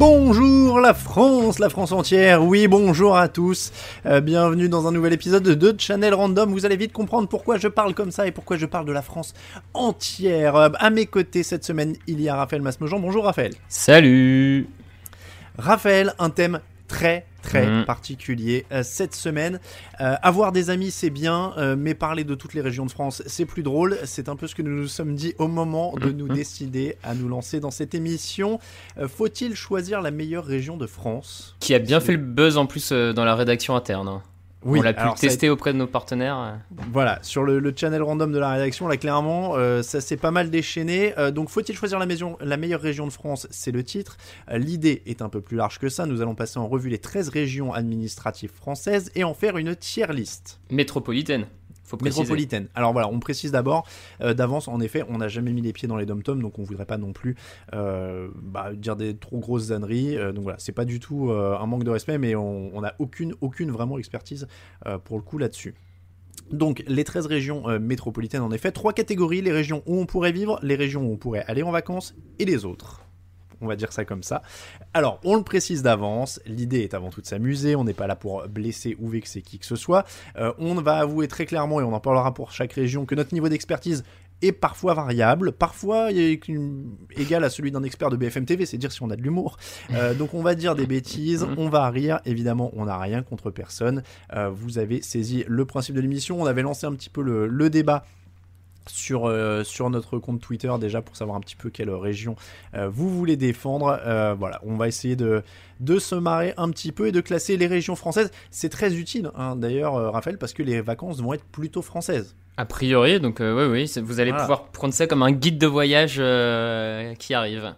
Bonjour la France, la France entière, oui bonjour à tous, Euh, bienvenue dans un nouvel épisode de Channel Random, vous allez vite comprendre pourquoi je parle comme ça et pourquoi je parle de la France entière. Euh, à mes côtés cette semaine, il y a Raphaël Masmejean, bonjour Raphaël. Salut. Raphaël, un thème très très Mhm. particulier euh, cette semaine. Euh, avoir des amis c'est bien, euh, mais parler de toutes les régions de France c'est plus drôle. C'est un peu ce que nous nous sommes dit au moment de nous Mhm. décider à nous lancer dans cette émission. Faut-il choisir la meilleure région de France? Qui a bien fait le buzz en plus dans la rédaction interne. On l'a pu alors tester auprès de nos partenaires. Voilà, sur le, le channel random de la rédaction, là clairement, euh, ça s'est pas mal déchaîné. Euh, donc faut-il choisir la, maison, la meilleure région de France? C'est le titre. Euh, L'idée est un peu plus large que ça. Nous allons passer en revue les 13 régions administratives françaises et en faire une tier liste. Métropolitaine, Métropolitaine. Alors voilà, on précise d'abord, euh, d'avance, en effet, on n'a jamais mis les pieds dans les dom-toms, donc on voudrait pas non plus euh, bah, dire des trop grosses âneries. Euh, donc voilà, c'est pas du tout un manque de respect, mais on n'a aucune, aucune vraiment expertise pour le coup là-dessus. Donc les 13 régions métropolitaines, en effet, trois catégories, les régions où on pourrait vivre, les régions où on pourrait aller en vacances, et les autres. On va dire ça comme ça. Alors, on le précise d'avance, l'idée est avant tout de s'amuser, on n'est pas là pour blesser ou vexer qui que ce soit. Euh, on va avouer très clairement, et on en parlera pour chaque région, que notre niveau d'expertise est parfois variable, parfois égal à celui d'un expert de BFM TV, c'est dire si on a de l'humour. Euh, donc on va dire des bêtises, on va rire, évidemment on n'a rien contre personne. Euh, vous avez saisi le principe de l'émission, on avait lancé un petit peu le, le débat sur, euh, sur notre compte Twitter déjà pour savoir un petit peu quelle région euh, vous voulez défendre. Euh, voilà, on va essayer de, de se marrer un petit peu et de classer les régions françaises. C'est très utile hein, d'ailleurs, euh, Raphaël, parce que les vacances vont être plutôt françaises. A priori, donc euh, oui, oui, vous allez Voilà. pouvoir prendre ça comme un guide de voyage euh, qui arrive.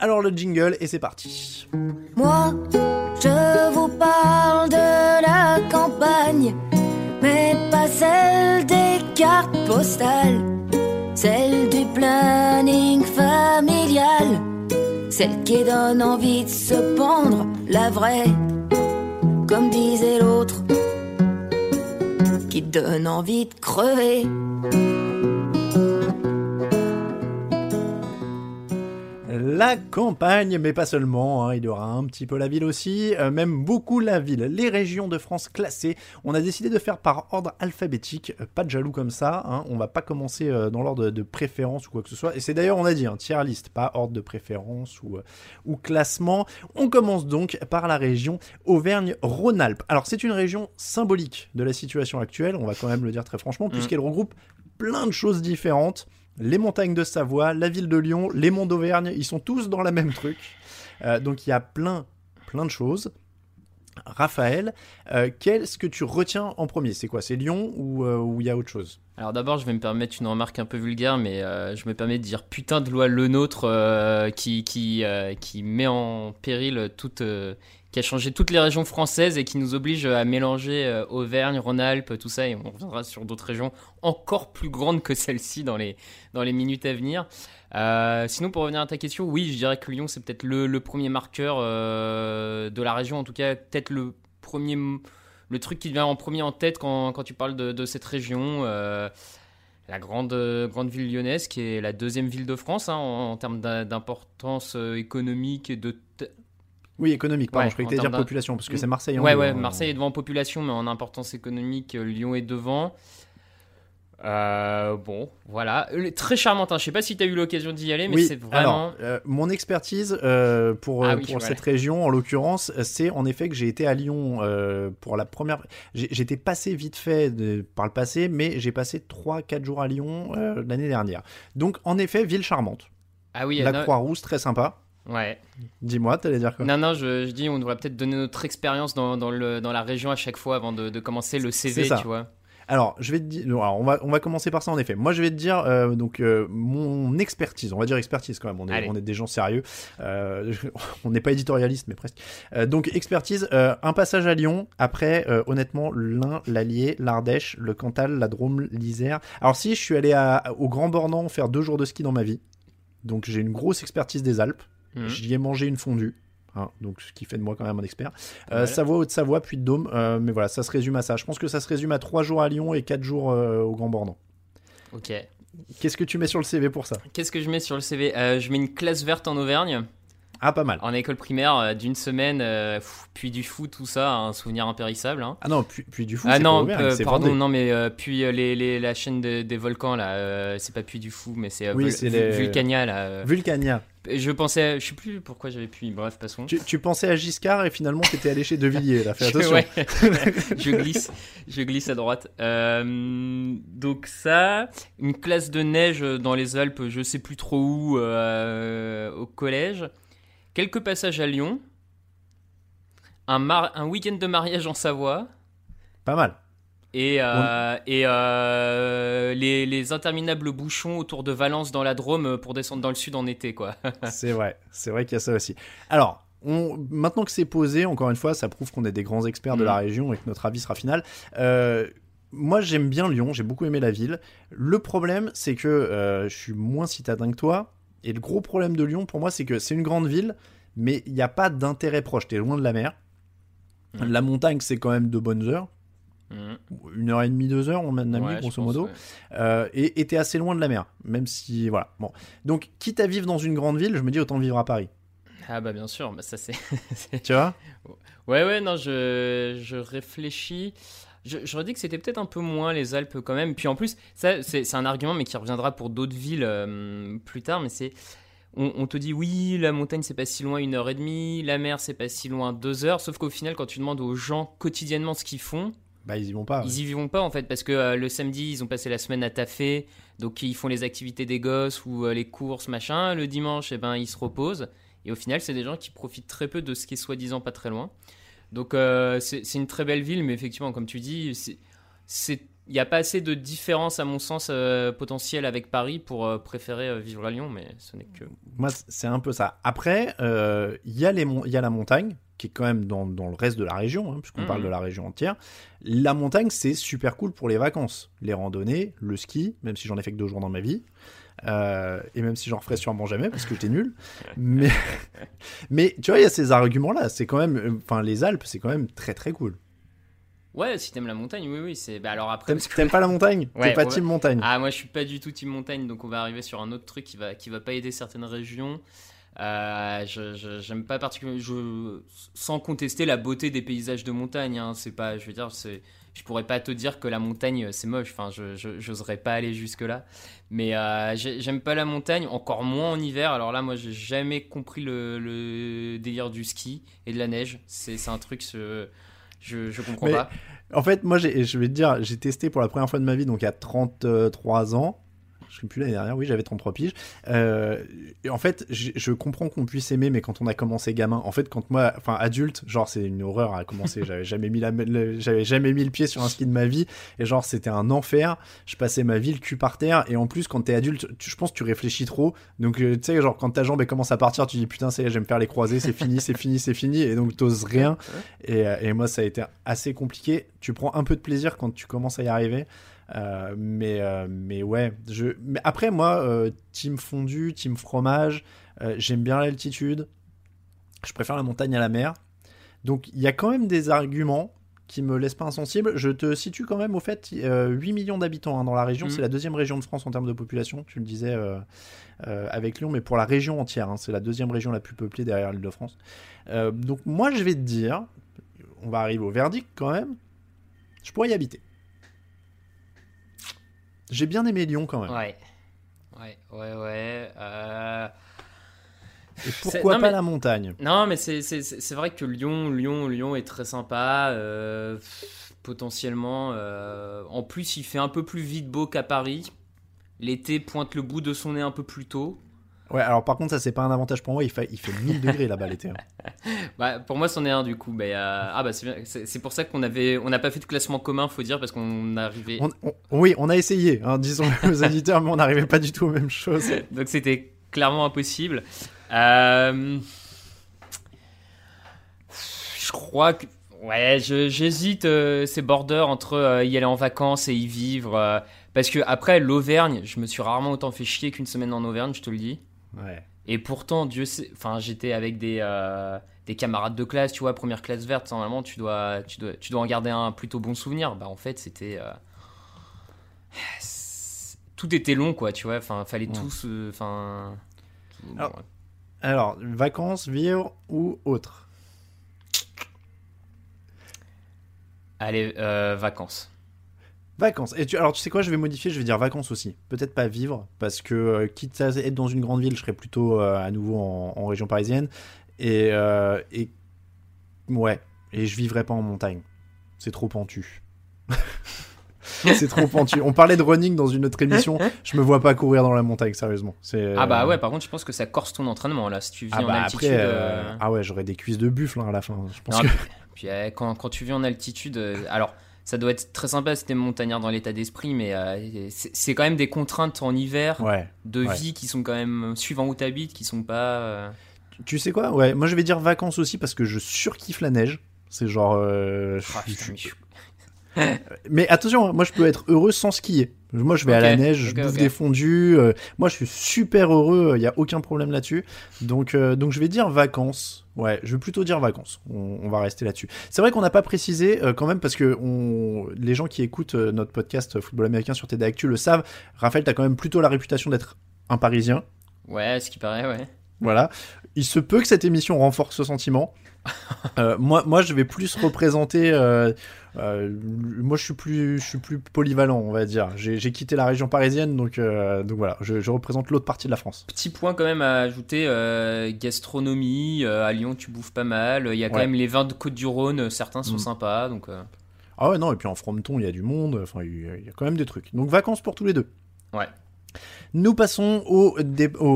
Alors le jingle et c'est parti. Moi, je vous parle de la campagne, mais pas celle des cartes postales, celle du planning familial, celle qui donne envie de se pendre, la vraie, comme disait l'autre, qui donne envie de crever. La campagne, mais pas seulement, hein, il y aura un petit peu la ville aussi, euh, même beaucoup la ville. Les régions de France classées, on a décidé de faire par ordre alphabétique, euh, pas de jaloux comme ça, hein, on va pas commencer euh, dans l'ordre de, préférence ou quoi que ce soit, et c'est d'ailleurs, on a dit, un tier list, pas ordre de préférence ou, ou classement. On commence donc par la région Auvergne-Rhône-Alpes. Alors c'est une région symbolique de la situation actuelle, on va quand même le dire très franchement, puisqu'elle regroupe plein de choses différentes. Les montagnes de Savoie, la ville de Lyon, les monts d'Auvergne, ils sont tous dans la même truc. Euh, donc il y a plein, plein de choses. Raphaël, euh, qu'est-ce que tu retiens en premier? C'est quoi C'est Lyon ou euh, il y a autre chose? Alors d'abord, je vais me permettre une remarque un peu vulgaire, mais euh, je me permets de dire putain de loi le nôtre qui qui qui met en péril toute qui a changé toutes les régions françaises et qui nous oblige à mélanger euh, Auvergne, Rhône-Alpes, tout ça, et on reviendra sur d'autres régions encore plus grandes que celle-ci dans les dans les minutes à venir. Euh, sinon, pour revenir à ta question, oui, je dirais que Lyon c'est peut-être le, premier marqueur euh, de la région, en tout cas peut-être le premier le truc qui vient en premier en tête quand, quand tu parles de, cette région. euh, la grande, euh, grande ville lyonnaise, qui est la deuxième ville de France hein, en, termes d'im- d'importance euh, économique et de. Oui, économique, pardon, Ouais, je croyais en que t'allais dire population, parce que c'est Marseille en Ouais, ouais, hein. Marseille est devant en population, mais en importance économique, euh, Lyon est devant. Euh, bon, voilà. Euh, Très charmante. Hein. Je sais pas si tu as eu l'occasion d'y aller, mais Oui, c'est vraiment. alors, euh, mon expertise euh, pour, Ah euh, oui, pour voilà. cette région, en l'occurrence, c'est en effet que j'ai été à Lyon euh, pour la première. J'étais passé vite fait de- par le passé, mais j'ai passé 3-4 jours à Lyon euh, l'année dernière. Donc, en effet, ville charmante. Ah oui, la Croix-Rousse, très sympa. Ouais. Dis-moi, t'allais dire quoi Non, non, je, je dis, on devrait peut-être donner notre expérience dans, dans, le, dans la région à chaque fois avant de, de commencer le CV, ça. tu vois. Alors, je vais te dire, alors, on va on va commencer par ça en effet. Moi, je vais te dire euh, donc euh, mon expertise. On va dire expertise quand même. On est, Allez. on est des gens sérieux. Euh, on n'est pas éditorialiste, mais presque. Donc expertise. un passage à Lyon. Après, honnêtement, l'Ain, l'Allier, l'Ardèche, le Cantal, la Drôme, l'Isère. Alors si, je suis allé à- au Grand Bornand faire deux jours de ski dans ma vie. Donc j'ai une grosse expertise des Alpes. Mhm. J'y ai mangé une fondue. hein, donc ce qui fait de moi quand même un expert. Euh, Ouais. Savoie, Haute-Savoie, puis de Dôme. euh, mais voilà, ça se résume à ça. Je pense que ça se résume à 3 jours à Lyon et 4 jours euh, au Grand Bornand. Ok. Qu'est-ce que tu mets sur le CV pour ça? Qu'est-ce que je mets sur le CV Euh, Je mets une classe verte en Auvergne, Ah, pas mal. en école primaire, d'une semaine, puis du foot, tout ça, un souvenir impérissable. hein. Ah non, puis, puis du fou, Ah c'est non, pas Auvergne, pardon, non mais puis les, les- la chaîne de- des volcans là, c'est pas Puy du Fou, mais c'est Oui, Vul- Vulcania là. Vulcania. Je pensais, je sais plus pourquoi j'avais Puy, bref passons. Tu, tu pensais à Giscard et finalement t'étais allé chez De Villiers, là, fais attention. ouais. je glisse, je glisse à droite. Euh, donc ça, une classe de neige dans les Alpes, je sais plus trop où, euh, au collège. Quelques passages à Lyon. Un, mar- un week-end de mariage en Savoie. Pas mal. Et, euh, et euh, les, les interminables bouchons autour de Valence dans la Drôme pour descendre dans le sud en été, quoi. C'est vrai, c'est vrai qu'il y a ça aussi. Alors, on, maintenant que c'est posé, encore une fois, ça prouve qu'on est des grands experts de Mm. la région et que notre avis sera final. Euh, moi, j'aime bien Lyon, j'ai beaucoup aimé la ville. Le problème, c'est que je suis moins citadin que toi. Et le gros problème de Lyon, pour moi, c'est que c'est une grande ville, mais il n'y a pas d'intérêt proche. T'es loin de la mer. Mm. La montagne, c'est quand même de bonnes heures. Une heure et demie, deux heures, on a ami, Ouais, grosso pense, modo. ouais. Euh, et t'es assez loin de la mer. Même si, voilà. Bon. Donc, quitte à vivre dans une grande ville, je me dis autant vivre à Paris. Ah bah bien sûr, bah ça c'est... Tu vois? Ouais, ouais, non, je, je réfléchis. Je, je redis que c'était peut-être un peu moins les Alpes quand même. Puis en plus, ça, c'est c'est un argument, mais qui reviendra pour d'autres villes euh, plus tard. Mais c'est. On, on te dit, oui, la montagne, c'est pas si loin, une heure et demie. La mer, c'est pas si loin, deux heures. Sauf qu'au final, quand tu demandes aux gens quotidiennement ce qu'ils font, Bah, ils y vont pas. ouais. ils y vont pas en fait. Parce que euh, le samedi, ils ont passé la semaine à taffer. Donc ils font les activités des gosses ou euh, les courses, machin. Le dimanche, eh ben, ils se reposent. Et au final, c'est des gens qui profitent très peu de ce qui est soi-disant pas très loin. Donc euh, c'est une très belle ville, mais effectivement, comme tu dis, c'est- il n'y a pas assez de différence, à mon sens, euh, potentielle avec Paris pour euh, préférer euh, vivre à Lyon, mais ce n'est que. Moi, c'est un peu ça. Après, y, il y a la montagne, qui est quand même dans, dans le reste de la région, hein, puisqu'on Mhm. parle de la région entière. La montagne, c'est super cool pour les vacances. Les randonnées, le ski, même si j'en ai fait que deux jours dans ma vie. Euh, et même si j'en referai sûrement jamais, parce que j'étais nul. Mais, mais tu vois, il y a ces arguments-là. C'est quand même. euh, Enfin, les Alpes, c'est quand même très très cool. Ouais, si t'aimes la montagne, oui, oui. c'est bah, alors après. T'aimes que- pas la montagne? Ouais, T'es pas ouais. team montagne Ah, moi je suis pas du tout team montagne, donc on va arriver sur un autre truc qui va, qui va pas aider certaines régions. Euh, je j'aime pas particulièrement, je, sans contester la beauté des paysages de montagne. Hein, c'est pas, je veux dire, c'est, je pourrais pas te dire que la montagne c'est moche. Enfin, je, pas aller jusque là. Mais euh, j'ai- j'aime pas la montagne, encore moins en hiver. Alors là, moi j'ai jamais compris le, le délire du ski et de la neige. C'est, un truc, ce- je, je comprends Mais- pas. En fait, moi, je vais te dire, j'ai testé pour la première fois de ma vie, donc à 33 ans. Je sais plus l'année dernière, oui, j'avais 33 piges. Euh, et en fait, je, comprends qu'on puisse aimer, mais quand on a commencé gamin, en fait, quand moi, enfin adulte, genre c'est une horreur à commencer. J'avais jamais mis la, le- j'avais jamais mis le pied sur un ski de ma vie, et genre c'était un enfer. Je passais ma vie le cul par terre, et en plus quand t'es adulte, tu- je pense que tu réfléchis trop. Donc euh, tu sais, genre quand ta jambe elle commence à partir, tu dis putain, ça y est, je vais me faire les croisés, c'est fini, c'est fini, c'est fini, et donc t'oses rien. Et, euh, et moi, ça a été assez compliqué. Tu prends un peu de plaisir quand tu commences à y arriver. Euh, mais, euh, mais ouais. Je... Mais après, moi, euh, team fondu, team fromage, j'aime bien l'altitude. Je préfère la montagne à la mer. Donc, il y a quand même des arguments qui me laissent pas insensible. Je te situe quand même au fait euh, 8 millions d'habitants hein, dans la région. Mhm. C'est la deuxième région de France en termes de population. Tu le disais avec Lyon, mais pour la région entière. hein, c'est la deuxième région la plus peuplée derrière l'Île-de-France. Euh, donc, moi, je vais te dire, on va arriver au verdict quand même. Je pourrais y habiter. J'ai bien aimé Lyon quand même. Ouais. Ouais, ouais, ouais. Euh, Et pourquoi non, pas mais- la montagne? Non, mais c'est- vrai que Lyon, Lyon, Lyon est très sympa. euh, potentiellement. euh, en plus, il fait un peu plus vite beau qu'à Paris. L'été pointe le bout de son nez un peu plus tôt. Ouais, alors par contre, ça c'est pas un avantage pour moi, il fait, il fait 1000 degrés là-bas l'été. hein. Bah, pour moi, c'en est un du coup. Mais, euh, ah bah c'est pour ça qu'on avait, on n'a pas fait de classement commun, faut dire, parce qu'on arrivait. On- on- oui, on a essayé, hein, disons aux auditeurs, mais on n'arrivait pas du tout aux mêmes choses. Donc c'était clairement impossible. Euh, Je crois que. Ouais, j'hésite, euh, ces borders entre euh, y aller en vacances et y vivre. euh, parce que après, l'Auvergne, je me suis rarement autant fait chier qu'une semaine en Auvergne, je te le dis. Ouais. Et pourtant, Dieu sait. Enfin, j'étais avec des, euh, des camarades de classe, tu vois, première classe verte. Normalement, tu dois, tu dois, tu dois en garder un plutôt bon souvenir. Bah, en fait, c'était. euh, Tout était long, quoi, tu vois. Enfin, fallait Ouais. tous. euh, Enfin. Alors, ouais. Alors, vacances, vivre ou autre? Allez, vacances. Vacances. Et tu, alors, tu sais quoi, je vais modifier, je vais dire vacances aussi. Peut-être pas vivre, parce que euh, quitte à être dans une grande ville, je serais plutôt euh, à nouveau en, en région parisienne. Et, euh, et. Ouais. Et je vivrais pas en montagne. C'est trop pentu. c'est trop pentu. On parlait de running dans une autre émission. Je me vois pas courir dans la montagne, sérieusement. C'est, Ah bah ouais, par contre, je pense que ça corse ton entraînement là. Si tu vis Ah en bah altitude. après, euh, ah ouais, j'aurais des cuisses de buffle hein, à la fin. Je pense non, que... puis, puis, euh, quand, quand tu vis en altitude, alors ça doit être très sympa si t'es montagnard dans l'état d'esprit, mais euh, c'est quand même des contraintes en hiver Ouais. de ouais. vie qui sont quand même suivant où t'habites, qui sont pas. euh, Tu sais quoi? Ouais, moi je vais dire vacances aussi parce que je surkiffe la neige. C'est genre. euh, ah, putain, mais Mais attention, hein, moi je peux être heureux sans skier. Moi je vais à la neige, je bouffe ok. des fondus. euh, moi je suis super heureux, il n'y a aucun problème là-dessus. Donc, euh, donc je vais dire vacances. Ouais, je vais plutôt dire vacances. On, on va rester là-dessus. C'est vrai qu'on n'a pas précisé euh, quand même parce que on... les gens qui écoutent euh, notre podcast Football Américain sur TD Actu le savent. Raphaël, t'as quand même plutôt la réputation d'être un Parisien. Ouais, ce qui paraît, ouais. Voilà. Il se peut que cette émission renforce ce sentiment. Euh, moi, moi, je vais plus représenter. Euh, moi, je suis plus, je suis plus polyvalent, on va dire. J'ai quitté la région parisienne, donc, euh, donc voilà, je, je représente l'autre partie de la France. Petit point quand même à ajouter euh, gastronomie. à Lyon, tu bouffes pas mal. Il y a quand Ouais. même les vins de Côte-du-Rhône, certains sont Mm. sympas. Donc, Ah ouais, non, et puis en Frometon, il y a du monde. Enfin, il y a- il y a quand même des trucs. Donc vacances pour tous les deux. Ouais. Nous passons au,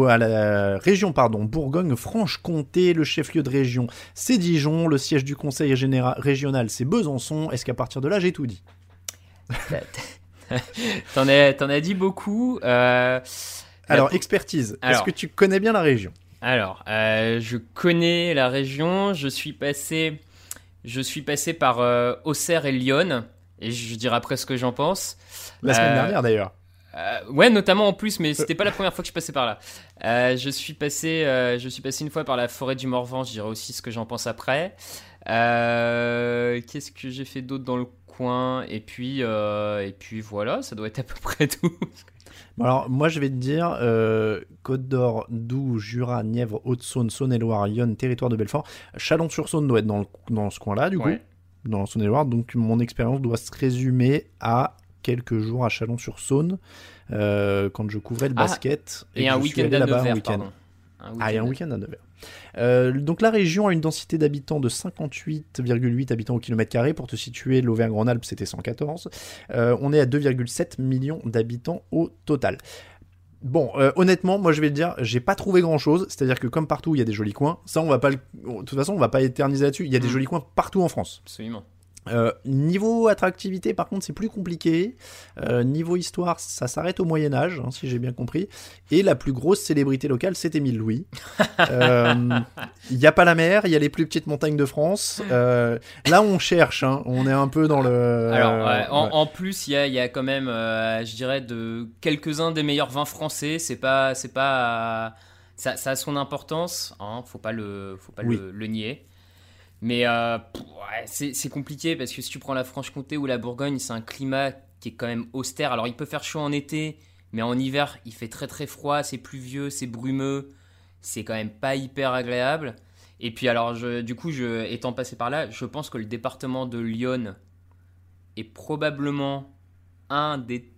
à la région pardon, Bourgogne-Franche-Comté, le chef-lieu de région, c'est Dijon, le siège du conseil général régional, c'est Besançon. Est-ce qu'à partir de là, j'ai tout dit? T'en as, dit beaucoup. euh, Alors, expertise. Est-ce que tu connais bien la région? Alors, euh, je connais la région. Je suis passé, je suis passé par euh, Auxerre et Lyon. Et je dirai après ce que j'en pense. La semaine Euh, dernière d'ailleurs. Euh, ouais, notamment en plus, mais c'était pas la première fois que je passais par là. Euh, je suis passé, euh, je suis passé une fois par la forêt du Morvan. Je dirai aussi ce que j'en pense après. Euh, Qu'est-ce que j'ai fait d'autre dans le coin? Et puis, euh, et puis voilà, ça doit être à peu près tout. Bon, alors, moi, je vais te dire euh, Côte d'Or, Doubs, Jura, Nièvre, Haute-Saône, Saône-et-Loire, Yonne, territoire de Belfort. Chalon-sur-Saône doit être dans, le- dans ce coin-là, du coup, dans Saône-et-Loire. Donc, mon expérience doit se résumer à quelques jours à Chalon-sur-Saône, euh, quand je couvrais le Ah, basket. Et, que un week-end à là-bas un Nevers, week-end. Ah, et un week-end. à Nevers. Euh, donc la région a une densité d'habitants de 58,8 habitants au kilomètre carré. Pour te situer, l'Auvergne-Rhône-Alpes, c'était 114. Euh, on est à 2,7 millions d'habitants au total. Bon, euh, honnêtement, moi je vais te dire, j'ai pas trouvé grand chose. C'est-à-dire que comme partout, il y a des jolis coins. Ça, on va pas. le- De toute façon, on va pas éterniser là-dessus. Il y a des Mm. jolis coins partout en France. Absolument. Euh, niveau attractivité, par contre, c'est plus compliqué. Euh, niveau histoire, ça s'arrête au Moyen Âge, hein, si j'ai bien compris. Et la plus grosse célébrité locale, c'est Émile Louis. Euh, Il n'y a pas la mer, il y a les plus petites montagnes de France. Là, on cherche, hein, on est un peu dans le. Alors, ouais, en, ouais. en plus, il y a, il y a quand même, je dirais, de quelques-uns des meilleurs vins français. C'est pas, c'est pas, ça, ça a son importance. Hein, faut pas le, faut pas Oui. le, le nier. Mais euh, c'est compliqué parce que si tu prends la Franche-Comté ou la Bourgogne, c'est un climat qui est quand même austère. Alors, il peut faire chaud en été, mais en hiver, il fait très très froid. C'est pluvieux, c'est brumeux. C'est quand même pas hyper agréable. Et puis, alors, du coup, étant passé par là, je pense que le département de Lyon est probablement un des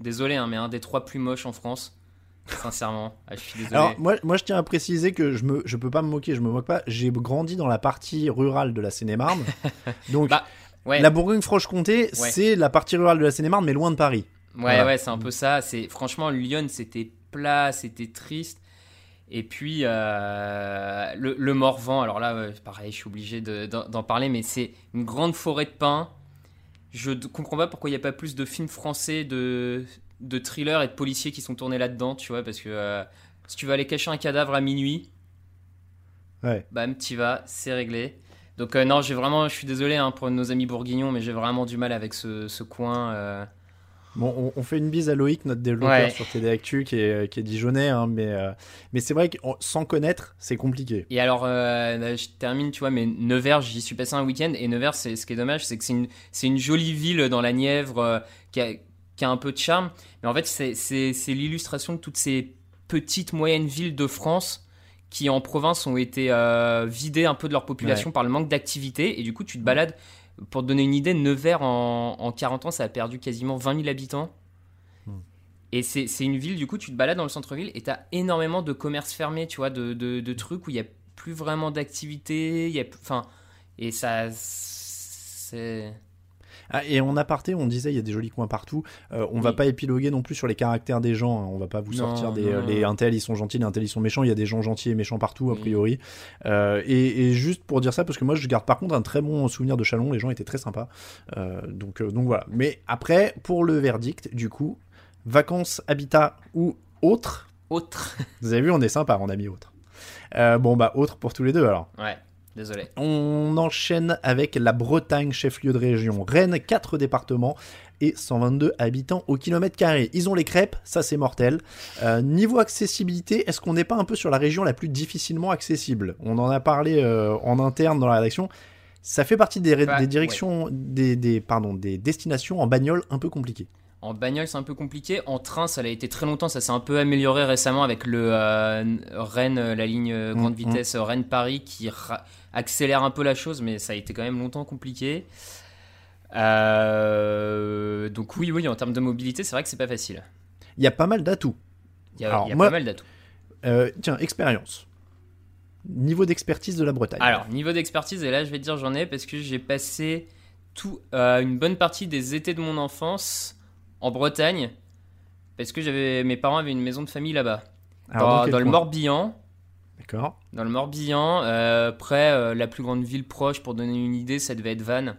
désolé, hein, un des trois plus moches en France. Sincèrement, Ah, je suis désolé. Alors moi, moi je tiens à préciser que je me je peux pas me moquer, je me moque pas. J'ai grandi dans la partie rurale de la Seine-et-Marne. Donc Bah, ouais, la Bourgogne-Franche-Comté, c'est la partie rurale de la Seine-et-Marne mais loin de Paris. ouais, voilà. ouais, c'est un peu ça. C'est franchement Lyon, c'était plat, c'était triste. Et puis euh, le, le Morvan, alors là, pareil, je suis obligé de- d'en d'en parler, mais c'est une grande forêt de pins. Je ne comprends pas pourquoi il n'y a pas plus de films français de, de thrillers et de policiers qui sont tournés là-dedans, tu vois, parce que euh, si tu vas aller cacher un cadavre à minuit, Ouais. bam, t'y vas, c'est réglé. Donc euh, non, j'ai vraiment, je suis désolé hein, pour nos amis bourguignons, mais j'ai vraiment du mal avec ce, ce coin. euh. Bon, on, on fait une bise à Loïc, notre développeur Ouais. sur TD Actu, qui est, qui est dijonnais, hein, mais, euh, mais c'est vrai que sans connaître, c'est compliqué. Et alors, là, je termine, tu vois, mais Nevers, j'y suis passé un week-end, et Nevers, c'est, ce qui est dommage, c'est que c'est une, une jolie ville dans la Nièvre qui, a, qui a un peu de charme, mais en fait, c'est, l'illustration de toutes ces petites, moyennes villes de France qui, en province, ont été euh, vidées un peu de leur population par le manque d'activité, et du coup, tu te balades, pour te donner une idée, Nevers, en, en 40 ans, ça a perdu quasiment 20 000 habitants. Et c'est une ville, du coup, tu te balades dans le centre-ville et tu as énormément de commerces fermés, tu vois, de, de, de trucs où il n'y a plus vraiment d'activité. Enfin, et ça. C'est. Ah, et en aparté, on disait il y a des jolis coins partout. Euh, on va Oui. pas épiloguer non plus sur les caractères des gens. hein. On va pas vous sortir des non, euh, non. les un tel ils sont gentils, les un tel ils sont méchants. Il y a des gens gentils et méchants partout a Oui. priori. Euh, et, et juste pour dire ça, parce que moi je garde par contre un très bon souvenir de Chalon. Les gens étaient très sympas. Euh, donc donc voilà. Mais après pour le verdict, du coup, vacances, habitat ou autre. Autre. Vous avez vu, on est sympa, on a mis autre. Bon bah autre pour tous les deux alors. Ouais, désolé. On enchaîne avec la Bretagne, chef-lieu de région. Rennes, 4 départements et 122 habitants au kilomètre carré. Ils ont les crêpes, ça c'est mortel. Euh, niveau accessibilité, est-ce qu'on n'est pas un peu sur la région la plus difficilement accessible? On en a parlé euh, en interne dans la rédaction. Ça fait partie des, Bah, des directions, des, des, pardon, des destinations en bagnole un peu compliquées. En bagnole, c'est un peu compliqué. En train, ça l'a été très longtemps. Ça s'est un peu amélioré récemment avec le euh, Rennes, euh, la ligne euh, grande Mm, vitesse euh, Rennes-Paris qui accélère un peu la chose, mais ça a été quand même longtemps compliqué. Euh, donc oui, oui, en termes de mobilité, c'est vrai que c'est pas facile. Il y a pas mal d'atouts. Il y a, Alors, il y a moi- pas mal d'atouts. Euh, tiens, expérience. Niveau d'expertise de la Bretagne. Alors, niveau d'expertise, et là je vais te dire j'en ai parce que j'ai passé tout, une bonne partie des étés de mon enfance en Bretagne parce que j'avais mes parents avaient une maison de famille là-bas. Alors, Dans, le Morbihan. D'accord. Dans le Morbihan, euh, près euh, la plus grande ville proche, pour donner une idée, ça devait être Vannes.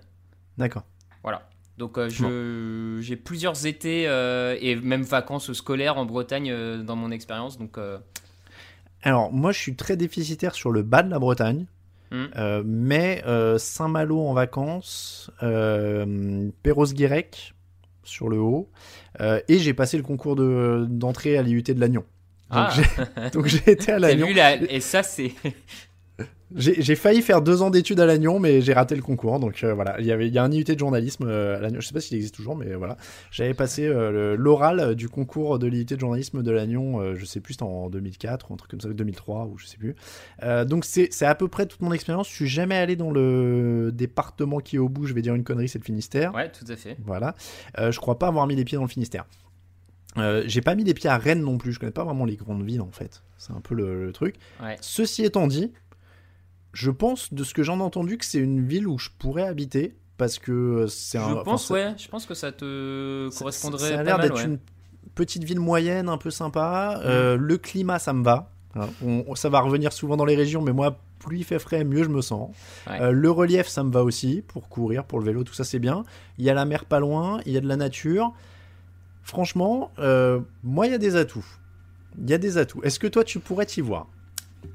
D'accord. Voilà. Donc euh, je- j'ai plusieurs étés euh, et même vacances scolaires en Bretagne dans mon expérience. Donc Alors, moi, je suis très déficitaire sur le bas de la Bretagne. Hmm. Mais Saint-Malo en vacances, Perros-Guirec sur le haut, euh, et j'ai passé le concours de- d'entrée à l'IUT de Lannion. Donc Ah. j'ai- donc j'ai été à Lannion. vu Et ça c'est j'ai failli faire deux ans d'études à Lannion, mais j'ai raté le concours. Donc euh, voilà, il y avait il y a un IUT de journalisme euh, à Lannion. Je sais pas s'il existe toujours, mais voilà. J'avais passé euh, l'oral du concours de l'IUT de journalisme de Lannion. je sais plus, c'était en 2004 ou un truc comme ça, 2003 ou je sais plus. Donc c'est à peu près toute mon expérience. Je suis jamais allé dans le département qui est au bout. Je vais dire une connerie, c'est le Finistère. ouais tout à fait. Voilà. Je crois pas avoir mis les pieds dans le Finistère. Euh, j'ai pas mis les pieds à Rennes non plus. Je connais pas vraiment les grandes villes en fait. C'est un peu le, le truc. Ouais. Ceci étant dit, je pense de ce que j'en ai entendu que c'est une ville où je pourrais habiter parce que c'est Je un. enfin, pense ouais, je pense que ça te correspondrait. Ça a l'air d'être ouais. une petite ville moyenne, un peu sympa. Euh, le climat, ça me va. Hein, on- ça va revenir souvent dans les régions, mais moi, plus il fait frais, mieux je me sens. Ouais. Euh, le relief, ça me va aussi pour courir, pour le vélo, tout ça c'est bien. Il y a la mer pas loin, il y a de la nature. Franchement, euh, moi, il y a des atouts. Il y a des atouts. Est-ce que toi, tu pourrais t'y voir?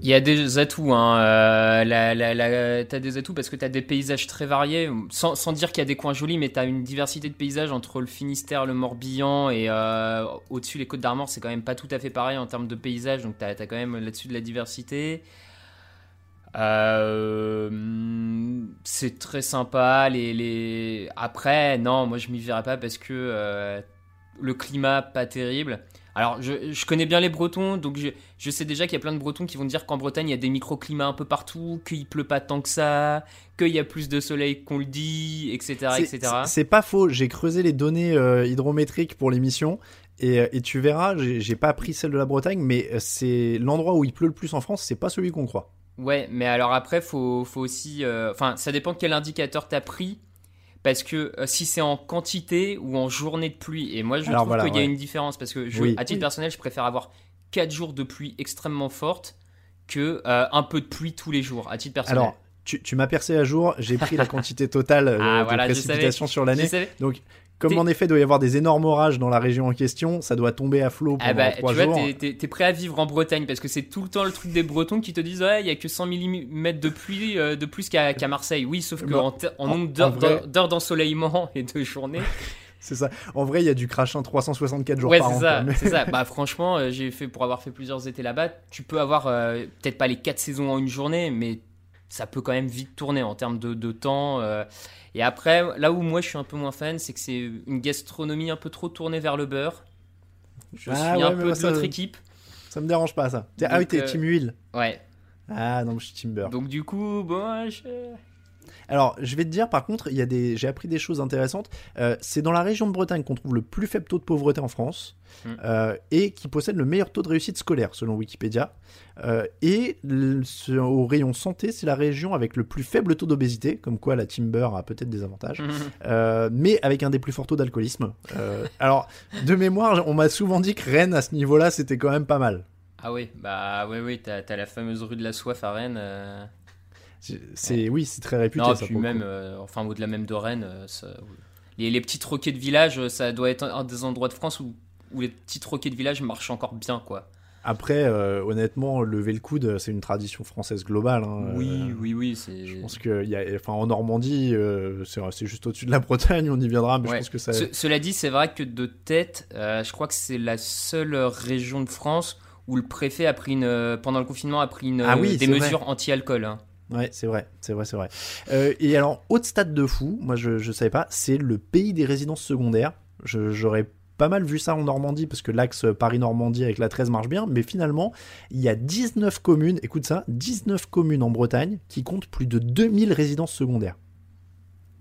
Il y a des atouts, hein. euh, t'as des atouts parce que t'as des paysages très variés, sans, sans dire qu'il y a des coins jolis, mais t'as une diversité de paysages entre le Finistère, le Morbihan et euh, au-dessus les Côtes d'Armor, c'est quand même pas tout à fait pareil en termes de paysages, donc t'as, t'as quand même là-dessus de la diversité. Euh, c'est très sympa. Les, les... Après, non, moi je m'y verrais pas parce que le climat pas terrible. Alors, je, je connais bien les Bretons, donc je, je sais déjà qu'il y a plein de Bretons qui vont dire qu'en Bretagne, il y a des microclimats un peu partout, qu'il pleut pas tant que ça, qu'il y a plus de soleil qu'on le dit, etc. C'est- etc. c'est- C'est pas faux. J'ai creusé les données euh, hydrométriques pour l'émission. Et, euh, et tu verras, j'ai pas pris celle de la Bretagne, mais euh, c'est l'endroit où il pleut le plus en France, c'est pas celui qu'on croit. Ouais, mais alors après, faut, faut aussi. euh, Enfin, ça dépend quel indicateur t'as pris. Parce que euh, si c'est en quantité ou en journée de pluie, et moi je Alors trouve voilà, qu'il y a une différence. Parce que je, Oui. à titre personnel, je préfère avoir 4 jours de pluie extrêmement forte que euh, un peu de pluie tous les jours, à titre personnel. Alors, tu, tu m'as percé à jour, j'ai pris la quantité totale euh, Ah, de voilà, je précipitations sur l'année. Donc, comme en effet, il doit y avoir des énormes orages dans la région en question, ça doit tomber à flot pendant Ah bah, tu vois, t'es- t'es t'es prêt à vivre en Bretagne parce que c'est tout le temps le truc des Bretons qui te disent ouais, il y a que 100 mm de pluie euh, de plus qu'à qu'à Marseille. Oui, sauf que Bah, en, nombre d'heures d'ensoleillement et de journées. C'est ça. En vrai, il y a du crachin 364 jours ouais, par c'est an. ça, quoi. Mais- c'est ça. Bah franchement, euh, j'ai fait pour avoir fait plusieurs étés là-bas, tu peux avoir euh, peut-être pas les 4 saisons en une journée, mais ça peut quand même vite tourner en termes de, de temps. euh. Et après, là où moi je suis un peu moins fan, c'est que c'est une gastronomie un peu trop tournée vers le beurre. Je Ah suis ouais, un peu de ça- l'autre équipe. Ça me dérange pas, ça. ah oui, Donc, t'es euh, team huile. Ouais. Ah non, je suis team beurre. Donc du coup, bon, je... Alors, je vais te dire, par contre, il y a des, j'ai appris des choses intéressantes. Euh, c'est dans la région de Bretagne qu'on trouve le plus faible taux de pauvreté en France Mm. euh, et qui possède le meilleur taux de réussite scolaire, selon Wikipédia. Euh, et le- ce- au rayon santé, c'est la région avec le plus faible taux d'obésité, comme quoi la Timber a peut-être des avantages, euh, mais avec un des plus forts taux d'alcoolisme. Alors, de mémoire, on m'a souvent dit que Rennes, à ce niveau-là, c'était quand même pas mal. Ah oui, bah oui, oui, t'as as la fameuse rue de la soif à Rennes. Euh. C'est, oui, c'est très réputé. non, ça, puis même, euh, enfin au-delà même de Rennes, euh, ça- les, les petites roquets de village, euh, ça doit être un des endroits de France où, où les petites roquets de village marchent encore bien, quoi. Après, euh, honnêtement, lever le coude, c'est une tradition française globale. hein. oui, Euh, oui, oui. Je pense que y a, enfin, en Normandie, euh, c'est juste au-dessus de la Bretagne, on y viendra, mais Ouais. je pense que ça. Ce- cela dit, c'est vrai que de tête, euh, je crois que c'est la seule région de France où le préfet a pris une, euh, pendant le confinement a pris une, Ah oui, euh, des mesures anti-alcool. hein. Ouais, c'est vrai, c'est vrai, c'est vrai. Euh, et alors, autre stade de fou, moi je, je savais pas, c'est le pays des résidences secondaires. J'aurais pas mal vu ça en Normandie, parce que l'axe Paris-Normandie avec la 13 marche bien, mais finalement, il y a 19 communes, écoute ça, 19 communes en Bretagne qui comptent plus de 2000 résidences secondaires.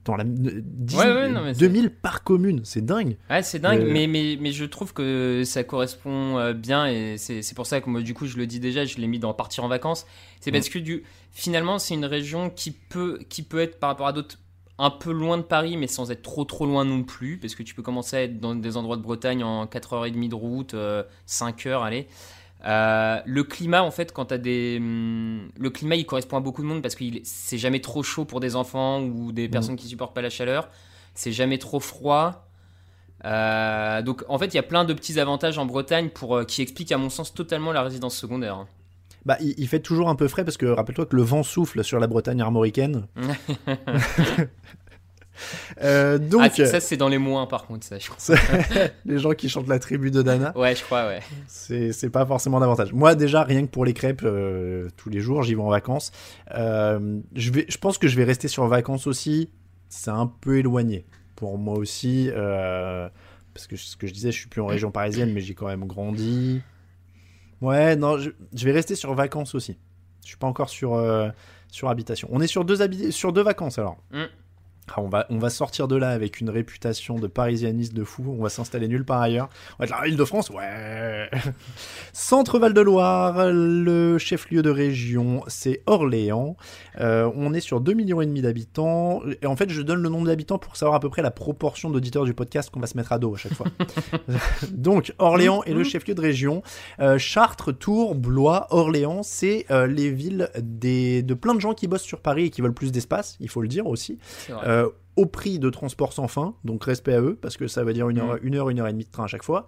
Dans la, euh, 10 Ouais, ouais, non, mais c'est- 2000 par commune, c'est dingue. Ouais, c'est dingue, Euh, mais, mais, mais je trouve que ça correspond euh, bien et c'est pour ça que moi, du coup, je le dis déjà, je l'ai mis dans partir en vacances. C'est parce que du, finalement, c'est une région qui peut, qui peut être par rapport à d'autres un peu loin de Paris, mais sans être trop trop loin non plus, parce que tu peux commencer à être dans des endroits de Bretagne en 4h30 de route, euh, 5h, allez. Euh, le climat, en fait, quand t'as des. hum, Le climat, il correspond à beaucoup de monde parce que c'est jamais trop chaud pour des enfants ou des personnes qui supportent pas la chaleur. C'est jamais trop froid. Euh, donc, en fait, il y a plein de petits avantages en Bretagne pour, euh, qui expliquent, à mon sens, totalement la résidence secondaire. hein. Bah, il, il fait toujours un peu frais parce que rappelle-toi que le vent souffle sur la Bretagne armoricaine. Euh, donc, ah, ça, c'est dans les moins, par contre, ça, je crois. les gens qui chantent la tribu de Dana, Ouais, je crois, ouais. c'est c'est pas forcément d'avantage. Moi, déjà, rien que pour les crêpes, euh, tous les jours, j'y vais en vacances. Euh, je, vais, je pense que je vais rester sur vacances aussi. C'est un peu éloigné pour moi aussi. euh, parce que ce que je disais, je suis plus en région parisienne, mais j'ai quand même grandi. Ouais, non, je, je vais rester sur vacances aussi. Je suis pas encore sur, euh, sur habitation. On est sur deux, sur deux vacances alors. Mm. Ah, on, va, on va sortir de là avec une réputation de parisianiste de fou. On va s'installer nulle part ailleurs. On va être la Île-de-France, ouais. Centre Val-de-Loire, le chef-lieu de région, c'est Orléans. Euh, on est sur 2 millions et demi d'habitants. Et en fait, je donne le nombre d'habitants pour savoir à peu près la proportion d'auditeurs du podcast qu'on va se mettre à dos à chaque fois. Donc, Orléans est le chef-lieu de région. Euh, Chartres, Tours, Blois, Orléans, c'est euh, les villes des, de plein de gens qui bossent sur Paris et qui veulent plus d'espace, il faut le dire aussi. C'est vrai. Au prix de transport sans fin, donc respect à eux, parce que ça veut dire une Mm. heure, une heure, une heure et demie de train à chaque fois.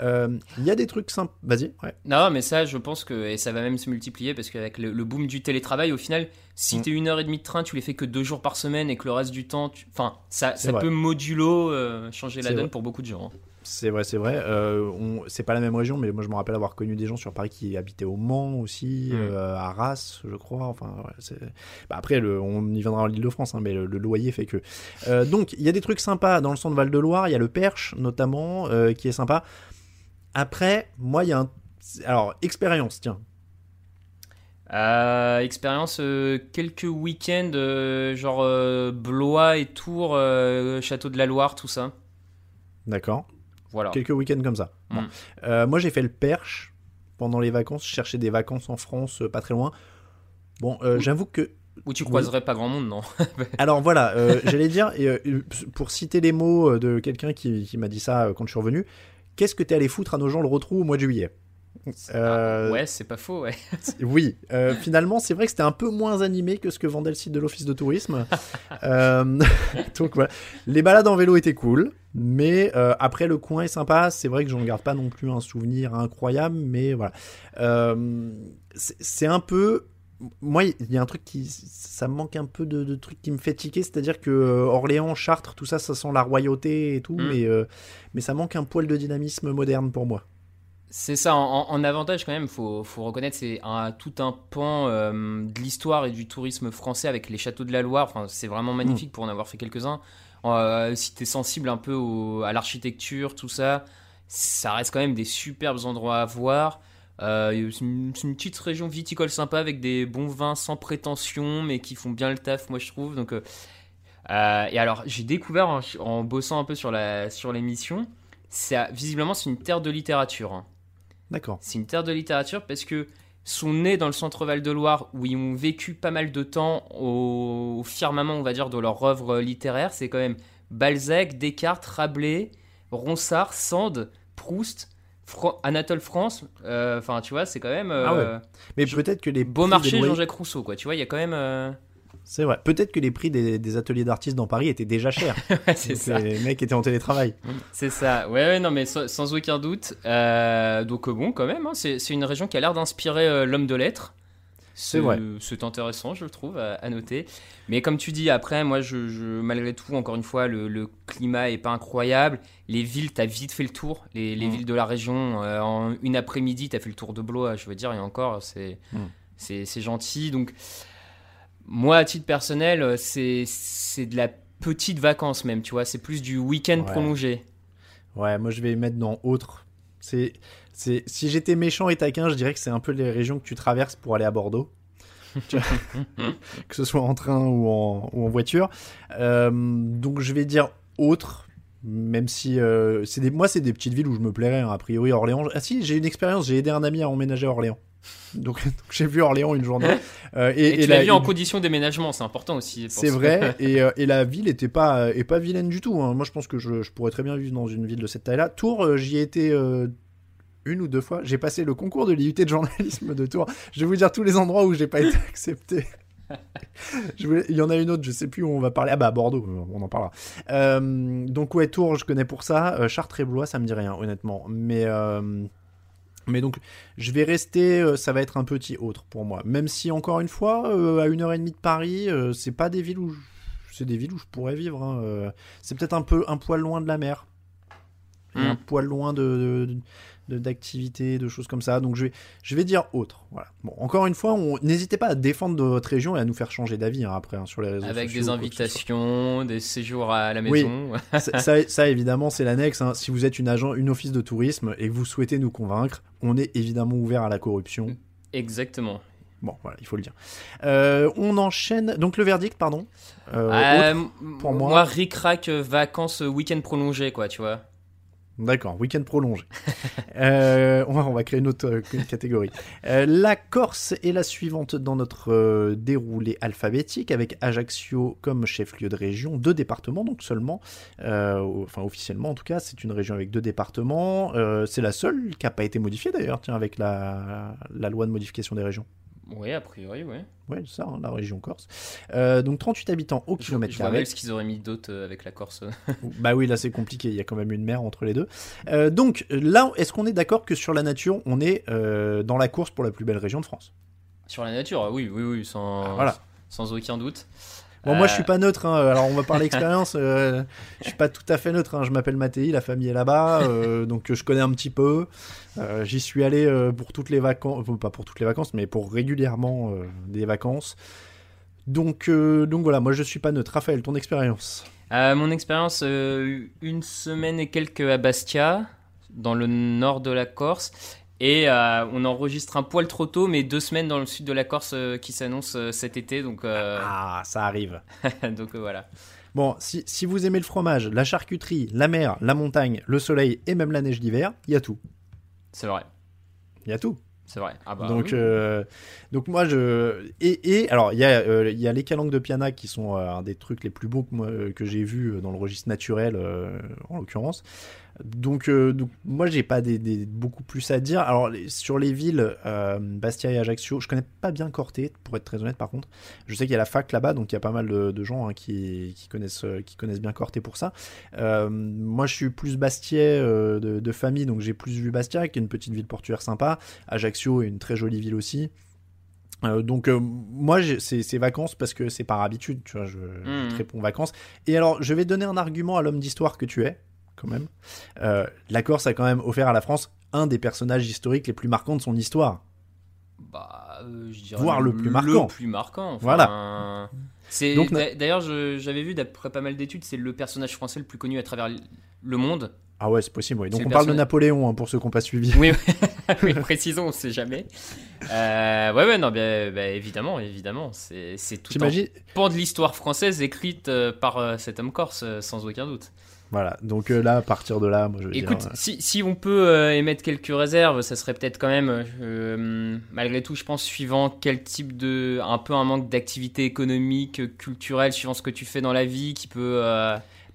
Euh, Il y a des trucs sympas. Vas-y, ouais. Non, mais ça, je pense que et ça va même se multiplier parce qu'avec le, le boom du télétravail, au final, si Mm. t'es une heure et demie de train, tu les fais que deux jours par semaine et que le reste du temps, tu- enfin, ça, ça peut modulo euh, changer la donne vrai. pour beaucoup de gens. hein. C'est vrai, c'est vrai. Euh, on... C'est pas la même région, mais moi je me rappelle avoir connu des gens sur Paris qui habitaient au Mans aussi, Mm. euh, à Arras, je crois. Enfin, ouais, bah, après, le... on y viendra en l'Île-de-France, hein, mais le, le loyer fait que. Euh, donc, il y a des trucs sympas dans le centre Val-de-Loire. Il y a le Perche, notamment, qui est sympa. Après, moi, il y a un. Alors, expérience, tiens. Euh, expérience, euh, quelques week-ends, euh, genre Blois et Tours, Château de la Loire, tout ça. D'accord. Voilà. Quelques week-ends comme ça. Bon. Mm. Euh, moi, j'ai fait le Perche pendant les vacances. Je cherchais des vacances en France, euh, pas très loin. Bon, euh, j'avoue que. Où tu Oui. croiserais pas grand monde, non Alors voilà, euh, j'allais dire, pour citer les mots de quelqu'un qui, qui m'a dit ça quand je suis revenu, qu'est-ce que t'es allé foutre à nos gens le retrou au mois de juillet? Euh, Ouais, c'est pas faux, ouais. Oui, euh, finalement, c'est vrai que c'était un peu moins animé que ce que vendait le site de l'Office de tourisme. Euh, donc voilà. Les balades en vélo étaient cool, mais après, le coin est sympa. C'est vrai que j'en garde pas non plus un souvenir incroyable, mais voilà. C'est un peu. Moi, il y a un truc qui. Ça me manque un peu de, de trucs qui me fait tiquer, c'est-à-dire que Orléans, Chartres, tout ça, ça sent la royauté et tout, Mm. mais, mais ça manque un poil de dynamisme moderne pour moi. C'est ça, en, en avantage quand même, faut, faut reconnaître, c'est un, tout un pan euh, de l'histoire et du tourisme français avec les châteaux de la Loire. Enfin, c'est vraiment magnifique pour en avoir fait quelques-uns. Euh, si t'es sensible un peu au- à l'architecture, tout ça, ça reste quand même des superbes endroits à voir. Euh, c'est une, petite région viticole sympa avec des bons vins sans prétention, mais qui font bien le taf, moi je trouve. Donc, et alors, j'ai découvert en, en bossant un peu sur la sur l'émission, ça, visiblement c'est une terre de littérature. hein. D'accord. C'est une terre de littérature parce que sont nés dans le centre Val-de-Loire où ils ont vécu pas mal de temps au, firmament, on va dire, de leur œuvre littéraire. C'est quand même Balzac, Descartes, Rabelais, Ronsard, Sand, Proust, Anatole France. Euh, Enfin, tu vois, c'est quand même. Ah Euh, Mais peut-être que les des Beaumarchais, Jean-Jacques Rousseau, quoi. Tu vois, il y a quand même. euh, C'est vrai. Peut-être que les prix des, des ateliers d'artistes dans Paris étaient déjà chers. ouais, c'est ça. Les mecs étaient en télétravail. C'est ça, ouais, ouais, non, mais sans, sans aucun doute. Euh, donc, euh, bon, quand même, hein, c'est une région qui a l'air d'inspirer euh, l'homme de lettres. C'est vrai. C'est intéressant, je trouve, à, à noter. Mais comme tu dis, après, moi, je, je- malgré tout, encore une fois, le, le climat est pas incroyable. Les villes, t'as vite fait le tour. Les, les Mm. villes de la région, euh, en une après-midi, t'as fait le tour de Blois, je veux dire, et encore, c'est Mm. c'est gentil. Donc, moi, à titre personnel, euh, c'est c'est de la petite vacance même, tu vois. C'est plus du week-end Ouais. prolongé. Ouais, moi je vais mettre dans autre. C'est, c'est, si j'étais méchant et taquin, je dirais que c'est un peu les régions que tu traverses pour aller à Bordeaux. Que ce soit en train ou en, ou en voiture. Euh, donc je vais dire autre, même si euh, c'est des, moi c'est des petites villes où je me plairais. hein, a priori Orléans. Ah si, j'ai une expérience. J'ai aidé un ami à emménager à Orléans. Donc, donc j'ai vu Orléans une journée. Euh, et, Et, tu la- l'as vu en condition déménagement, c'est important aussi. C'est ce- vrai, et, euh, et la ville était pas, est pas vilaine du tout. hein. Moi, je pense que je, je pourrais très bien vivre dans une ville de cette taille-là. Tours, euh, j'y ai été euh, une ou deux fois. J'ai passé le concours de l'IUT de journalisme de Tours. Je vais vous dire tous les endroits où j'ai pas été accepté. Je voulais- Il y en a une autre, je sais plus où on va parler. Ah bah Bordeaux, on en parlera. Euh, donc ouais, Tours, je connais pour ça. Chartres et Blois, ça me dit rien, honnêtement. Mais mais donc, je vais rester, euh, ça va être un petit autre pour moi. Même si, encore une fois, euh, à une heure et demie de Paris, euh, c'est pas des villes où je... c'est des villes où je pourrais vivre. hein. C'est peut-être un peu un poil loin de la mer, Mm. un poil loin de- d'activités, de choses comme ça. Donc je vais, je vais dire autre. Voilà. Bon, encore une fois, n'hésitez pas à défendre de votre région et à nous faire changer d'avis hein, après hein, sur les réseaux Avec sociaux. des invitations, des séjours à la Oui. maison. ça, ça, ça, évidemment, c'est l'annexe. hein. Si vous êtes une agent, une office de tourisme et que vous souhaitez nous convaincre, on est évidemment ouvert à la corruption. Exactement. Bon, voilà, il faut le dire. Euh, on enchaîne. Donc le verdict, pardon. Euh, Euh, autre. pour moi- moi, ric-rac, vacances, week-end prolongé, quoi, tu vois. D'accord, week-end prolongé. Euh, on, va, créer une autre euh, catégorie. Euh, la Corse est la suivante dans notre déroulé alphabétique, avec Ajaccio comme chef-lieu de région, deux départements donc seulement, enfin officiellement en tout cas, c'est une région avec deux départements. C'est la seule qui n'a pas été modifiée d'ailleurs, tiens, avec la loi de modification des régions. Oui, a priori. Ouais, c'est ça, hein, la région Corse. Euh, donc 38 habitants au Je, kilomètre je vois carré. mal ce qu'ils auraient mis d'autres euh, avec la Corse. Bah oui, là c'est compliqué, il y a quand même une mer entre les deux. Euh, donc là, est-ce qu'on est d'accord que sur la nature, on est euh, dans la course pour la plus belle région de France? Sur la nature, ah oui, oui, oui, sans, Ah, voilà. sans aucun doute. Bon, moi Euh, je suis pas neutre, hein, alors on va parler expérience. euh, je suis pas tout à fait neutre, hein, je m'appelle Mathéi, la famille est là-bas, euh, donc je connais un petit peu. Euh, J'y suis allé euh, pour toutes les vacances, enfin, pas pour toutes les vacances, mais pour régulièrement euh, des vacances. Donc, euh, donc voilà, moi je suis pas neutre. Raphaël, ton expérience Euh, mon expérience, euh, une semaine et quelques à Bastia. dans le nord de la Corse. Et euh, on enregistre un poil trop tôt, mais deux semaines dans le sud de la Corse euh, qui s'annonce euh, cet été. Donc, Ah, ça arrive. donc voilà. Bon, si, si vous aimez le fromage, la charcuterie, la mer, la montagne, le soleil et même la neige d'hiver, il y a tout. C'est vrai. Il y a tout. C'est vrai. Ah bah, donc, oui. donc moi je et, et alors il y a y a les calanques de piana qui sont un des trucs les plus beaux que, que j'ai vu dans le registre naturel en l'occurrence. Donc, euh, donc moi j'ai pas des, des- beaucoup plus à dire. Alors les- sur les villes euh, Bastia et Ajaccio, je connais pas bien Corté pour être très honnête par contre. Je sais qu'il y a la fac là-bas donc il y a pas mal de, de gens hein, qui, qui connaissent euh, qui connaissent bien Corté pour ça. Euh, moi je suis plus Bastiais euh, de, de famille donc j'ai plus vu Bastia qui est une petite ville portuaire sympa. Ajaccio est une très jolie ville aussi. Euh, donc euh, moi c'est vacances parce que c'est par habitude, tu vois, je, je te réponds vacances. Et alors je vais donner un argument à l'homme d'histoire que tu es, quand même. Euh, la Corse a quand même offert à la France un des personnages historiques les plus marquants de son histoire. Bah, euh, je dirais Voire le plus marquant. Le plus marquant. enfin, Voilà. C'est d'ailleurs, j'avais vu d'après pas mal d'études, c'est le personnage français le plus connu à travers le monde. Ah ouais c'est possible, oui. Donc on le parle de Napoléon hein, pour ceux qui n'ont pas suivi. Oui, oui, précisons, on sait jamais. Euh, ouais, ouais, non, bien, bah, évidemment, évidemment, c'est tout un pan de l'histoire française écrite euh, par euh, cet homme corse, sans aucun doute. Voilà, donc euh, là, à partir de là, moi je veux Écoute, dire... euh, si, si on peut euh, émettre quelques réserves, ça serait peut-être quand même, malgré tout, je pense, suivant quel type de. un peu un manque d'activité économique, culturelle, suivant ce que tu fais dans la vie, qui peut.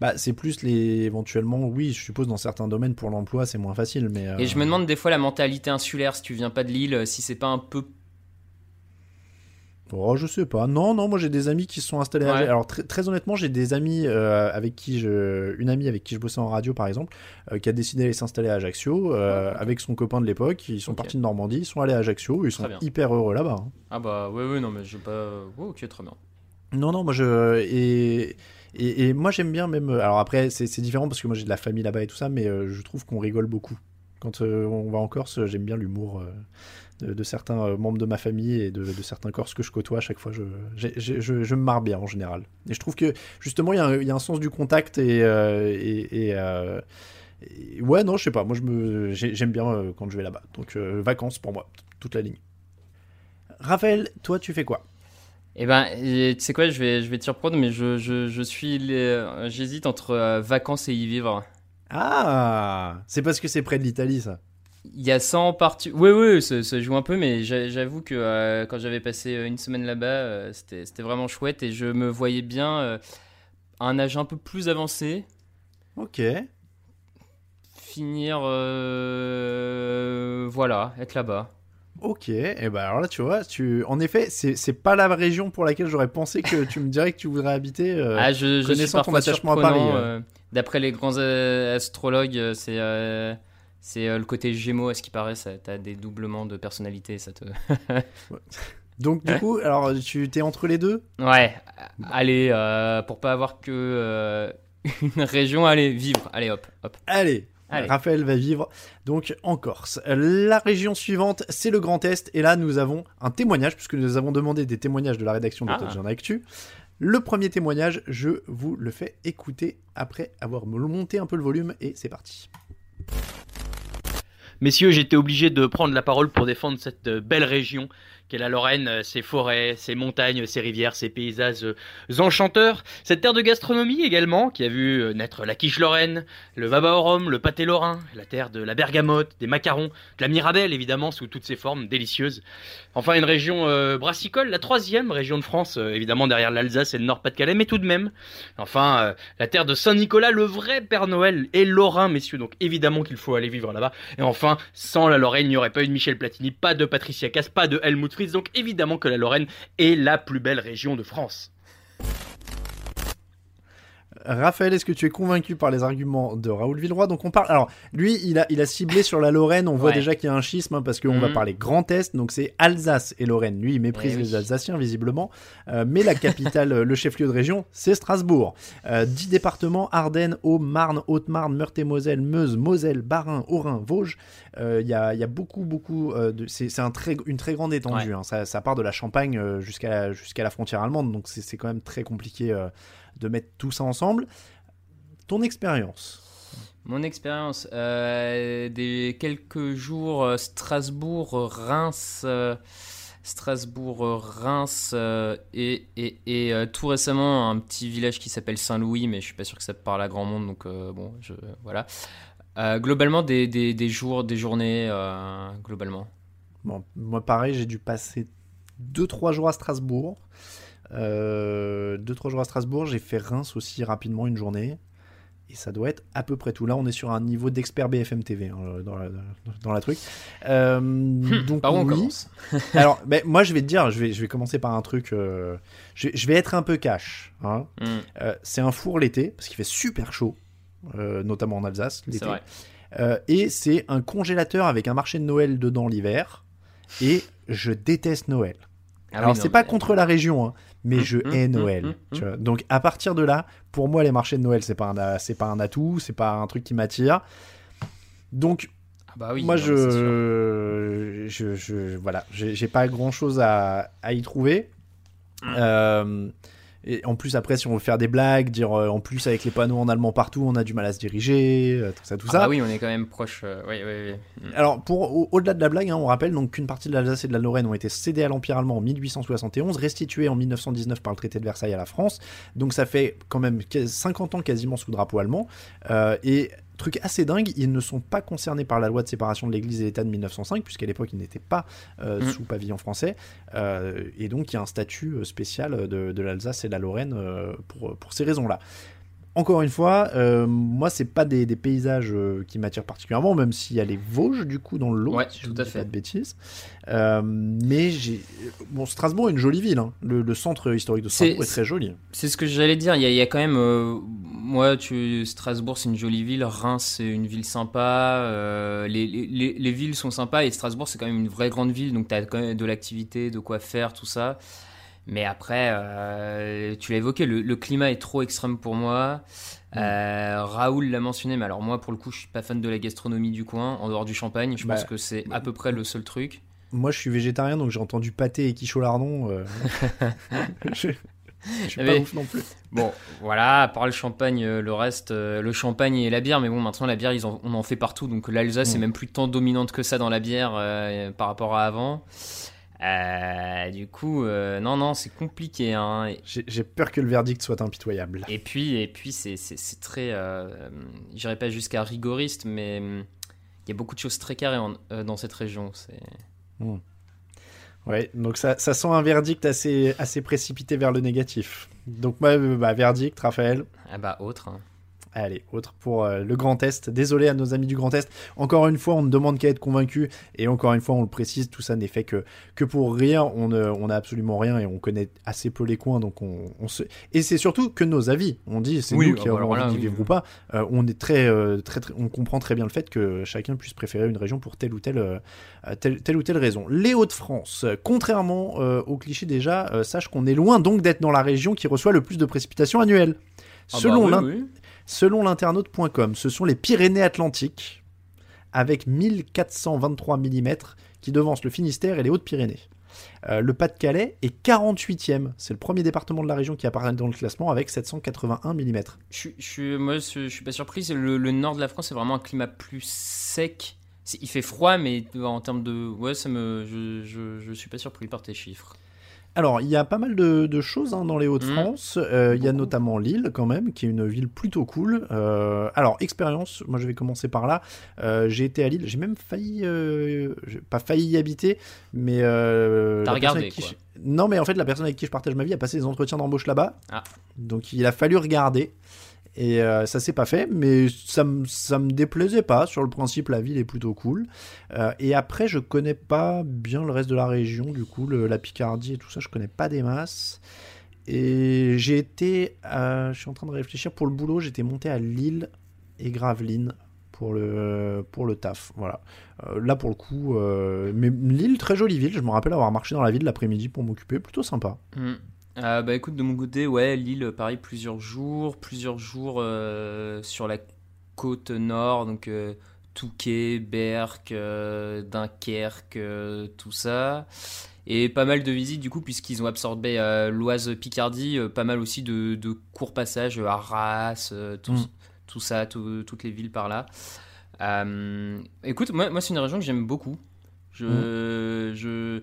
Bah, c'est plus les éventuellement, oui, je suppose dans certains domaines pour l'emploi c'est moins facile, mais Et je me demande des fois la mentalité insulaire, si tu viens pas de l'île, si c'est pas un peu. Oh, je sais pas. Non, non, moi j'ai des amis qui se sont installés. à- Ouais. Alors très, très honnêtement, j'ai des amis euh, avec qui je, une amie avec qui je bossais en radio par exemple, euh, qui a décidé d'aller s'installer à Ajaccio euh, avec son copain de l'époque. Ils sont partis de Normandie, ils sont allés à Ajaccio, ils sont hyper heureux là-bas. hein. Ah bah, ouais, ouais, non, mais je pas. Ouais, ok, très bien. Non, non, moi je et et, et moi j'aime bien même. Alors après c'est c'est différent parce que moi j'ai de la famille là-bas et tout ça, mais je trouve qu'on rigole beaucoup. Quand on va en Corse, j'aime bien l'humour de, de certains euh, membres de ma famille et de, de certains Corses que je côtoie. À chaque fois, je, je, je me marre bien en général. Et je trouve que justement, il y, a un- il y a un sens du contact et, euh, et, et, euh, et- ouais, non, je sais pas. Moi, je me, j'ai- j'aime bien quand je vais là-bas. Donc euh, vacances pour moi, toute la ligne. Raphaël, toi, tu fais quoi? Eh ben, tu sais quoi, je vais, je vais te surprendre, mais je, je, je suis. les- J'hésite entre euh, vacances et y vivre. Ah, c'est parce que c'est près de l'Italie, ça. Il y a 100 parties. Oui, oui, ça, ça joue un peu, mais j'a- j'avoue que euh, quand j'avais passé euh, une semaine là-bas, euh, c'était vraiment chouette et je me voyais bien euh, à un âge un peu plus avancé Ok. finir. voilà, être là-bas. Ok, et ben alors là tu vois, tu... en effet, c'est pas la région pour laquelle j'aurais pensé que tu me dirais que tu voudrais habiter. euh, ah, je, je suis connaissant ton parfois attachement à. Paris, euh, D'après les grands astrologues, c'est euh, c'est euh, le côté Gémeaux, à ce qui paraît, t'as des doublements de personnalité, ça te. Donc du coup, alors tu t'es entre les deux? Ouais, allez, euh, pour pas avoir que euh, une région, allez, vivre, allez hop, hop. Allez, Allez. Raphaël va vivre donc en Corse. La région suivante, c'est le Grand Est, et là nous avons un témoignage, puisque nous avons demandé des témoignages de la rédaction de Ah. Touchdown Actu. Le premier témoignage, je vous le fais écouter après avoir monté un peu le volume, et c'est parti. Messieurs, j'étais obligé de prendre la parole pour défendre cette euh, belle région qu'est la Lorraine, euh, ses forêts, ses montagnes, ses rivières, ses paysages euh, enchanteurs. Cette terre de gastronomie également, qui a vu euh, naître la quiche lorraine, le vaba au rhum, le pâté lorrain, la terre de la bergamote, des macarons, de la mirabelle évidemment sous toutes ses formes délicieuses. Enfin une région brassicole, la troisième région de France, évidemment derrière l'Alsace et le Nord-Pas-de-Calais, mais tout de même. Enfin la terre de Saint-Nicolas, le vrai Père Noël est lorrain, messieurs, donc évidemment qu'il faut aller vivre là-bas. Et enfin, sans la Lorraine, il n'y aurait pas eu de Michel Platini, pas de Patricia Cass, pas de Helmut Donc évidemment que la Lorraine est la plus belle région de France. Raphaël, est-ce que tu es convaincu par les arguments de Raoul Villeroy? Donc on parle. Alors lui, il a, il a ciblé sur la Lorraine. On voit Ouais. déjà qu'il y a un schisme hein, parce qu'on va Mhm. parler Grand Est. Donc c'est Alsace et Lorraine. Lui, il méprise Eh oui. les Alsaciens visiblement. Euh, mais la capitale, euh, le chef-lieu de région, c'est Strasbourg. Euh, Dix départements Ardennes, Aube, Marne, Haute-Marne, Meurthe-et-Moselle, Meuse, Moselle, Bas-Rhin, Haut-Rhin, Vosges. Euh, Il y, a, il y a beaucoup, beaucoup. de... C'est c'est un très, une très grande étendue. hein. Ça, ça part de la Champagne jusqu'à jusqu'à la frontière allemande. Donc c'est c'est quand même très compliqué de mettre tout ça ensemble. Ton expérience. Mon expérience, euh, des quelques jours, euh, Strasbourg, Reims, euh, Strasbourg, Reims euh, et, et, et, tout récemment un petit village qui s'appelle Saint-Louis, mais je suis pas sûr que ça parle à grand monde, donc bon, je, voilà. Globalement, des, des, des jours, des journées, globalement. Bon, moi pareil, j'ai dû passer 2-3 jours à Strasbourg. 2-3 jours à Strasbourg, j'ai fait Reims aussi rapidement une journée. Et ça doit être à peu près tout. Là, on est sur un niveau d'expert BFM TV hein, dans, la, dans la truc. Euh, donc, Par où on oui. commence? Alors, ben, moi, je vais te dire, je vais, je vais commencer par un truc. euh, je, je vais être un peu cash. hein. Hmm, Euh, c'est un four l'été, parce qu'il fait super chaud, euh, notamment en Alsace l'été. Euh, et c'est un congélateur avec un marché de Noël dedans l'hiver. Et je déteste Noël. Ah Alors oui, c'est pas mais- contre la région, hein, mais Hum, je hum, hais hum, Noël. tu vois. Donc à partir de là, pour moi les marchés de Noël c'est pas un c'est pas un atout, c'est pas un truc qui m'attire. Donc Ah bah oui, moi non, je, je, je- voilà, j'ai pas grand chose à, à y trouver. Euh, et en plus après si on veut faire des blagues, dire euh, en plus avec les panneaux en allemand partout, on a du mal à se diriger, euh, tout ça, tout Ah ça. bah oui, on est quand même proche. euh, oui, oui, oui. Hmm. Alors, pour, au- au-delà de la blague, hein, on rappelle donc qu'une partie de l'Alsace et de la Lorraine ont été cédées à l'Empire allemand en 1871, restituées en 1919 par le traité de Versailles à la France. Donc ça fait quand même 50 ans quasiment sous drapeau allemand. Et truc assez dingue, ils ne sont pas concernés par la loi de séparation de l'Église et l'État de 1905, puisqu'à l'époque ils n'étaient pas euh, Mm. sous pavillon français. Euh, et donc il y a un statut euh, spécial de, de l'Alsace et de la Lorraine euh, pour, pour ces raisons-là. Encore une fois, moi, c'est pas des, des paysages qui m'attirent particulièrement, même s'il y a les Vosges, du coup, dans le lot, Ouais, si je tout ne à fait. pas de bêtises. Mais j'ai. Bon, Strasbourg est une jolie ville. hein. Le, le centre historique de Strasbourg est, très joli. C'est ce que j'allais dire. Il y, a, il y a quand même. Moi, tu, Strasbourg, c'est une jolie ville. Reims, c'est une ville sympa. euh, les, les- les- les villes sont sympas. Et Strasbourg, c'est quand même une vraie grande ville. Donc, tu as quand même de l'activité, de quoi faire, tout ça. Mais après, euh, tu l'as évoqué, le, le climat est trop extrême pour moi. Euh, Raoul l'a mentionné, mais alors moi, pour le coup, je suis pas fan de la gastronomie du coin, en dehors du champagne. Je Bah, pense que c'est à peu près le seul truc. Moi, je suis végétarien, donc j'ai entendu pâté et quiche au lardon. euh, je, je suis Ah, pas ouf non plus. Bon, voilà, à part le champagne, euh, le reste, euh, le champagne et la bière, mais bon, maintenant la bière, ils en- on en fait partout, donc l'Alsace Mm. est même plus tant dominante que ça dans la bière euh, par rapport à avant. Euh, du coup, euh, non, non, c'est compliqué. Hein. J'ai peur que le verdict soit impitoyable. et puis, et puis c'est, très, euh, j'irai pas jusqu'à rigoriste, mais hum, il y a beaucoup de choses très carrées en- dans cette région. C'est... Ouais, donc ça, ça sent un verdict assez, assez précipité vers le négatif. Donc, euh, bah, verdict, Raphaël. Ah bah, autre. hein. Allez, autre pour euh, le Grand Est. Désolé à nos amis du Grand Est. Encore une fois, on ne demande qu'à être convaincu. Et encore une fois, on le précise, tout ça n'est fait que, que pour rire. On n'a absolument rien et on connaît assez peu les coins. Donc on, on se... Et c'est surtout que nos avis. On dit, c'est Oui, nous qui ah bah avons envie d'y vivre ou pas. Euh, on est très, euh, très, très- on comprend très bien le fait que chacun puisse préférer une région pour telle ou telle, telle, telle ou telle raison. Les Hauts-de-France, contrairement au cliché déjà, sache qu'on est loin donc d'être dans la région qui reçoit le plus de précipitations annuelles. Ah bah Selon l'in- oui. Selon l'internaute.com, ce sont les Pyrénées-Atlantiques avec 1423 mm qui devancent le Finistère et les Hautes-Pyrénées. Euh, le Pas-de-Calais est 48e. C'est le premier département de la région qui apparaît dans le classement avec 781 mm. Je, moi, je, je suis pas surpris. Le, le nord de la France, c'est vraiment un climat plus sec. Il fait froid, mais en termes de. Ouais, je, je suis pas surpris par tes chiffres. Alors, il y a pas mal de, de choses hein, dans les Hauts-de-France. Euh, il y a notamment Lille, quand même, qui est une ville plutôt cool. Euh, alors, expérience, moi je vais commencer par là. Euh, j'ai été à Lille, j'ai même failli, pas failli y habiter, mais. Euh, T'as regardé, quoi. je- Non, mais en fait, la personne avec qui je partage ma vie a passé des entretiens d'embauche là-bas. Ah. Donc, il a fallu regarder. Et euh, ça s'est pas fait, mais ça me ça me déplaisait pas. Sur le principe, la ville est plutôt cool. Euh, et après, je connais pas bien le reste de la région, du coup, la Picardie et tout ça, je connais pas des masses. Et j'ai été, euh, je suis en train de réfléchir pour le boulot, j'étais monté à Lille et Gravelines pour le pour le taf, voilà. Là pour le coup, mais Lille très jolie ville. Je me rappelle avoir marché dans la ville l'après-midi pour m'occuper, plutôt sympa. Hmm. Euh, bah écoute, de mon côté, ouais, Lille, pareil, plusieurs jours, plusieurs jours euh, sur la côte nord, donc euh, Touquet, Berck, Dunkerque, tout ça. Et pas mal de visites du coup, puisqu'ils ont absorbé l'Oise Picardie, pas mal aussi de, de courts passages à Arras, tout, Mm. tout ça, toutes les villes par là. écoute, moi, moi c'est une région que j'aime beaucoup. Je, mmh. je,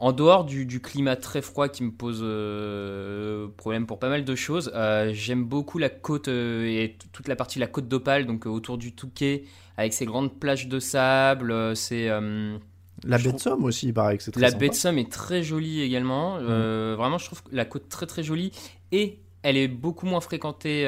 en dehors du, climat très froid qui me pose euh, problème pour pas mal de choses, euh, j'aime beaucoup la côte euh, et toute la partie de la côte d'Opale, donc autour du Touquet, avec ses grandes plages de sable. c'est la baie de Somme aussi, il paraît que c'est très La baie de Somme est très jolie également. Mm. vraiment, je trouve la côte très très jolie et elle est beaucoup moins fréquentée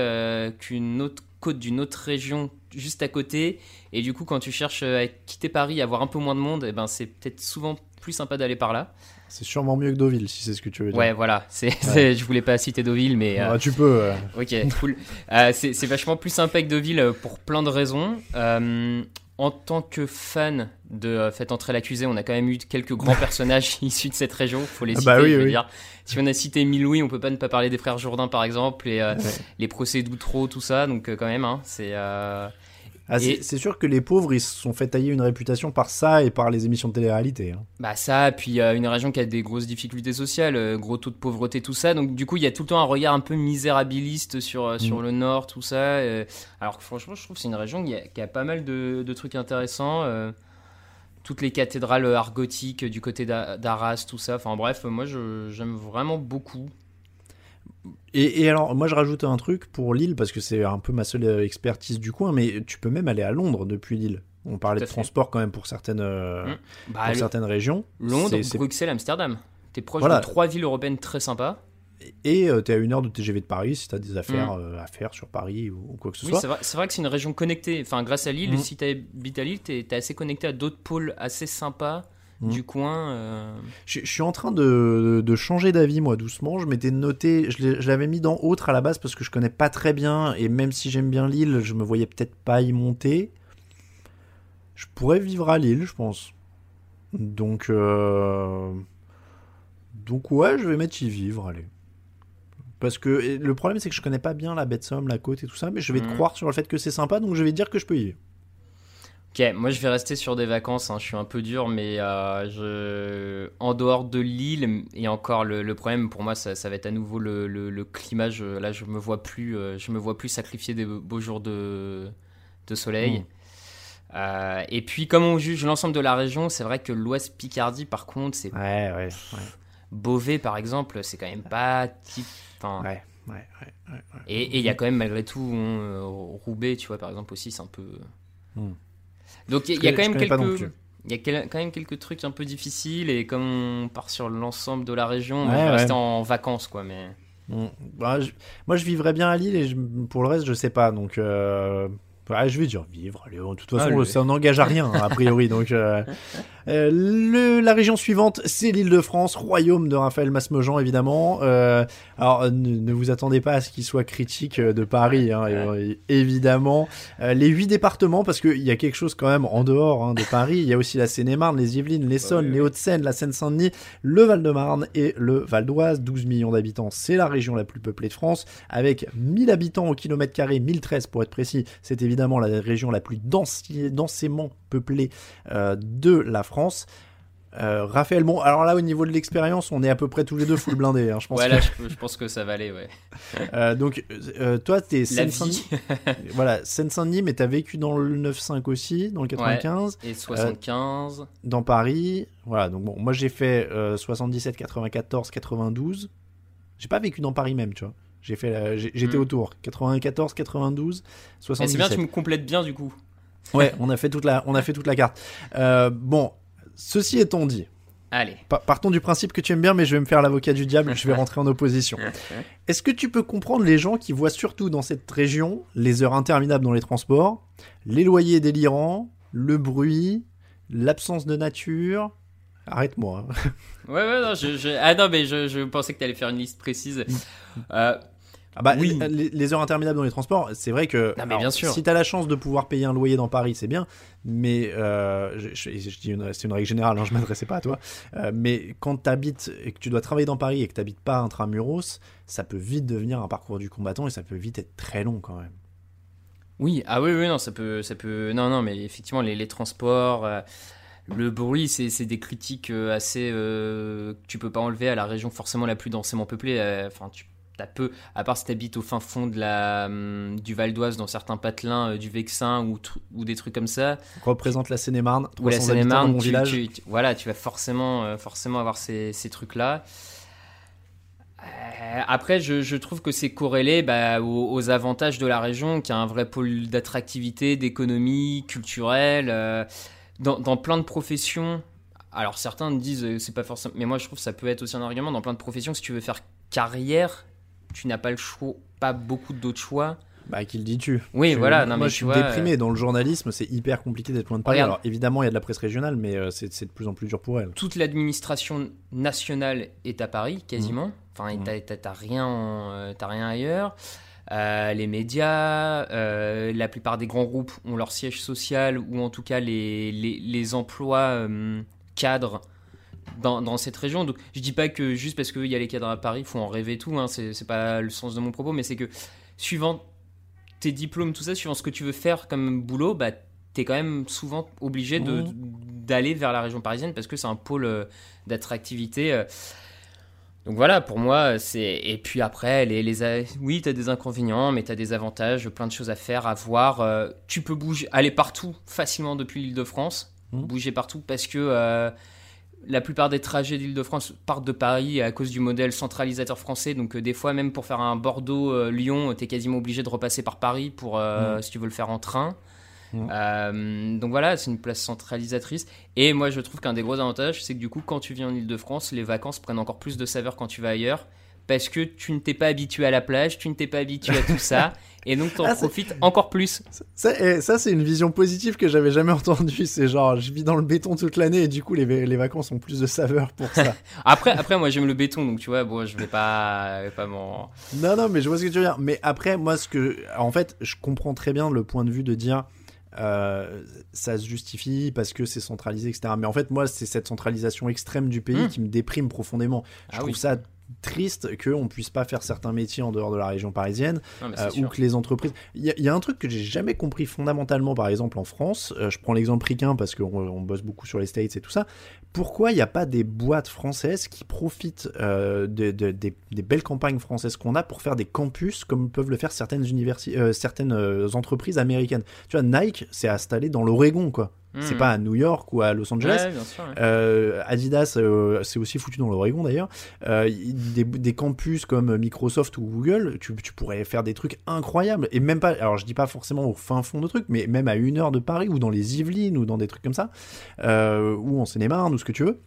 qu'une autre côte d'une autre région juste à côté. Et du coup, quand tu cherches à quitter Paris, à voir un peu moins de monde, et eh ben c'est peut-être souvent plus sympa d'aller par là. C'est sûrement mieux que Deauville, si c'est ce que tu veux dire. Ouais, voilà. C'est, je voulais pas citer Deauville, mais. Ah, tu peux. Ok, cool. Euh, c'est, vachement plus sympa que Deauville euh, pour plein de raisons. Euh, en tant que fan de Faites entrer l'accusé, on a quand même eu quelques grands personnages issus de cette région. Faut les ah citer. bah oui, je veux dire. Si on a cité Louis, on peut pas ne pas parler des frères Jourdain, par exemple, et les procès d'Outreau, tout ça. Donc quand même, hein, c'est. Ah, c'est sûr que les pauvres, ils se sont fait tailler une réputation par ça et par les émissions de télé-réalité. Hein. Bah ça, puis euh, une région qui a des grosses difficultés sociales, euh, gros taux de pauvreté, tout ça. Donc du coup, il y a tout le temps un regard un peu misérabiliste sur, euh, sur mm. le Nord, tout ça. alors que franchement, je trouve que c'est une région qui a, qui a, pas mal de, de trucs intéressants. toutes les cathédrales art gothique du côté d'Arras, tout ça. Enfin bref, moi j'aime vraiment beaucoup. Et, alors, moi je rajoute un truc pour Lille, parce que c'est un peu ma seule euh, expertise du coin, mais tu peux même aller à Londres depuis Lille. On parlait de transport quand même pour certaines, euh, mmh. bah, pour certaines régions. Londres, Bruxelles, Amsterdam. T'es proche de trois villes européennes très sympas. Et euh, t'es à une heure de TGV de Paris si t'as des affaires mmh. à faire sur Paris ou, quoi que ce soit. C'est vrai, que c'est une région connectée. Enfin, grâce à Lille, mmh. si t'habites à Lille, t'es assez connecté à d'autres pôles assez sympas Mmh. du coin. Euh. Je, suis en train de, de changer d'avis, moi, doucement. Je m'étais noté, je l'avais mis dans autre à la base parce que je connais pas très bien, et même si j'aime bien Lille, je me voyais peut-être pas y monter. Je pourrais vivre à Lille, je pense. Donc, euh... donc ouais, je vais mettre y vivre, allez. Parce que le problème, c'est que je connais pas bien la de Somme, la côte et tout ça, mais je vais te mmh. croire sur le fait que c'est sympa, donc je vais dire que je peux y vivre. Ok, moi je vais rester sur des vacances, hein. je suis un peu dur, mais euh, je... en dehors de l'île, et encore le, problème pour moi, ça, va être à nouveau le, le, climat. là, je me vois plus, euh, je me vois plus sacrifier des beaux jours de, de soleil. Mmh. Euh, et puis, comme on juge l'ensemble de la région, c'est vrai que l'Ouest Picardie, par contre, c'est ouais, ouais, Beauvais, par exemple, c'est quand même pas type. ouais, ouais, Et il y a quand même malgré tout Roubaix, tu vois, par exemple aussi, c'est un peu. Mmh. Donc il y, a quand même quelques. Il y a quand même quelques trucs un peu difficiles et comme on part sur l'ensemble de la région, on va rester en vacances quoi. Mais bah, moi je vivrais bien à Lille et pour le reste je sais pas donc euh, je vais dire vivre. de toute façon, ça n'engage à rien, a priori. donc, euh, euh, le, la région suivante, c'est l'île de France, royaume de Raphaël Masmejean, évidemment. Euh, alors, ne, vous attendez pas à ce qu'il soit critique de Paris, hein, évidemment. les huit départements, parce qu'il y a quelque chose quand même en dehors hein, de Paris. Il y a aussi la Seine-et-Marne, les Yvelines, l'Essonne, les Hauts-de-Seine, la Seine-Saint-Denis, le Val-de-Marne et le Val d'Oise. 12 millions d'habitants, c'est la région la plus peuplée de France, avec 1000 habitants au kilomètre carré, 1013 pour être précis. C'est évidemment la région la plus densément peuplée euh, de la France. Euh, Raphaël, bon, alors là, au niveau de l'expérience, on est à peu près tous les deux full blindés. Hein, je pense ouais, là, je, pense que ça va aller, ouais. Euh, donc, toi, t'es Seine-Saint-Denis. voilà, Seine-Saint-Denis, mais t'as vécu dans le 9-5 aussi, dans le 95. et 75. dans Paris. Voilà, donc bon, moi j'ai fait 77, 94, 92. J'ai pas vécu dans Paris même, tu vois. J'ai fait, j'étais autour. 94, 92, 77. C'est bien, tu me complètes bien du coup. Ouais, on a fait toute la, on a fait toute la carte. Euh, bon, ceci étant dit. Allez. partons du principe que tu aimes bien, mais je vais me faire l'avocat du diable, je vais rentrer en opposition. Est-ce que tu peux comprendre les gens qui voient surtout dans cette région les heures interminables dans les transports, les loyers délirants, le bruit, l'absence de nature, Arrête-moi. ouais, ouais, non, je, Ah non, mais je, je pensais que tu allais faire une liste précise. Euh, ah bah, oui. les, heures interminables dans les transports, c'est vrai que mais bien sûr. si tu as la chance de pouvoir payer un loyer dans Paris, c'est bien, mais euh, je, dis c'est une règle générale, hein, je m'adressais pas à toi, euh, mais quand tu habites et que tu dois travailler dans Paris et que tu n'habites pas intramuros, ça peut vite devenir un parcours du combattant et ça peut vite être très long quand même. Oui, ah oui, oui, non, ça peut, ça peut, non, non, mais effectivement, les, les transports, le bruit, c'est des critiques assez, que tu peux pas enlever à la région forcément la plus densément peuplée. Enfin, tu T'as peu, à part si t'habites au fin fond de la, hum, du Val d'Oise, dans certains patelins euh, du Vexin ou, des trucs comme ça, Représente la Seine-et-Marne. ou la 300 habitants dans Seine-et-Marne, mon tu, village. tu- tu- voilà, tu vas forcément, euh, forcément avoir ces, ces trucs-là. Euh, après, je, je trouve que c'est corrélé bah, aux, aux avantages de la région, qui a un vrai pôle d'attractivité, d'économie, culturelle, euh, dans, dans plein de professions. Alors certains disent euh, c'est pas forcément, mais moi je trouve que ça peut être aussi un argument dans plein de professions. Si tu veux faire carrière, tu n'as pas le choix, pas beaucoup d'autres choix. Bah, qui le dis-tu? Oui, Je- voilà. Non, moi, mais je suis vois, déprimé. Dans le journalisme, c'est hyper compliqué d'être loin de Paris. Regarde. Alors, évidemment, il y a de la presse régionale, mais euh, c'est c'est de plus en plus dur pour elle. toute l'administration nationale est à Paris, quasiment. Enfin, Mhm. t'as- t'as t'as rien, en- euh, t'as rien ailleurs. Euh, les médias, euh, la plupart des grands groupes ont leur siège social ou en tout cas les, les, les emplois euh, cadres dans, dans cette région. Donc, je dis pas que juste parce qu'il y a les cadres à Paris, il faut en rêver tout. Hein, c'est pas le sens de mon propos, mais c'est que suivant tes diplômes, tout ça, suivant ce que tu veux faire comme boulot, bah, t'es quand même souvent obligé Mhm. d'aller vers la région parisienne parce que c'est un pôle d'attractivité. Donc voilà, pour moi, c'est. Et puis après, les, les... oui, t'as des inconvénients, mais t'as des avantages, plein de choses à faire, à voir. euh, tu peux bouger, aller partout facilement depuis l'île de France, Mhm. bouger partout parce que. euh, la plupart des trajets d'Île-de-France partent de Paris à cause du modèle centralisateur français. Donc, euh, des fois, même pour faire un Bordeaux-Lyon, tu es quasiment obligé de repasser par Paris pour, euh, si tu veux le faire en train. Euh, donc voilà, c'est une place centralisatrice. Et moi, je trouve qu'un des gros avantages, c'est que du coup, quand tu viens en Ile-de-France, les vacances prennent encore plus de saveur quand tu vas ailleurs. Parce que tu ne t'es pas habitué à la plage, tu ne t'es pas habitué à tout ça. Et donc, tu en Ah, c'est- profites encore plus. Ça, eh, ça, c'est une vision positive que j'avais jamais entendue. C'est genre, je vis dans le béton toute l'année et du coup, les, les vacances ont plus de saveur pour ça. Après, après moi, j'aime le béton, donc tu vois, bon, je vais pas, pas m'en. non, non, mais je vois ce que tu veux dire. Mais après, moi, ce que. En fait, je comprends très bien le point de vue de dire. Euh, ça se justifie parce que c'est centralisé, etc. Mais en fait, moi, c'est cette centralisation extrême du pays Mm. qui me déprime profondément. Je Ah trouve oui. ça triste qu'on puisse pas faire certains métiers en dehors de la région parisienne Euh, ou que les entreprises. Il y, a- il y a un truc que j'ai jamais compris fondamentalement, par exemple en France. euh, je prends l'exemple ricain parce qu'on on bosse beaucoup sur les States et tout ça. Pourquoi il n'y a pas des boîtes françaises qui profitent euh, de- de- des, belles campagnes françaises qu'on a pour faire des campus comme peuvent le faire certaines, euh, certaines euh, entreprises américaines Tu vois, Nike s'est installé dans l'Oregon, quoi. C'est Mhm. pas à New York ou à Los Angeles. Ouais, bien sûr. ouais. Euh, Adidas, euh, c'est aussi foutu dans l'Oregon d'ailleurs. Euh, des, des campus comme Microsoft ou Google, tu, tu pourrais faire des trucs incroyables. Et même pas, alors je dis pas forcément au fin fond de trucs, mais même à une heure de Paris ou dans les Yvelines ou dans des trucs comme ça, ou en Seine-et-Marne ou ce que tu veux.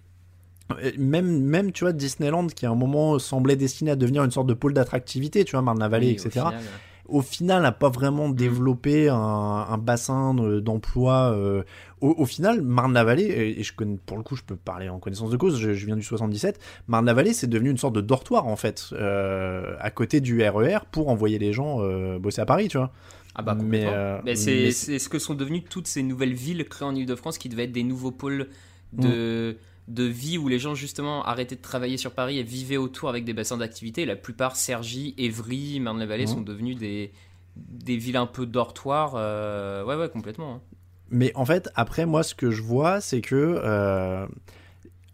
Même, même, tu vois, Disneyland qui à un moment semblait destiné à devenir une sorte de pôle d'attractivité, tu vois, Marne-la-Vallée, Oui, etc final, ouais. Au final n'a pas vraiment développé un, un bassin de- d'emploi. euh, au, au final, Marne-la-Vallée, et, et je connais, pour le coup, je peux parler en connaissance de cause, je, je viens du 77, Marne-la-Vallée, c'est devenu une sorte de dortoir, en fait, euh, à côté du RER, pour envoyer les gens euh, bosser à Paris, tu vois. Ah bah Mais, complètement. Mais c'est mais c'est ce que sont devenues toutes ces nouvelles villes créées en Ile-de-France qui devaient être des nouveaux pôles de, Mm. De vie où les gens justement arrêtaient de travailler sur Paris et vivaient autour avec des bassins d'activité. La plupart, Cergy, Évry, Marne-la-Vallée Mm. sont devenus des, des villes un peu dortoirs. euh, ouais, ouais, complètement. hein. Mais en fait, après, moi, ce que je vois, c'est que. euh,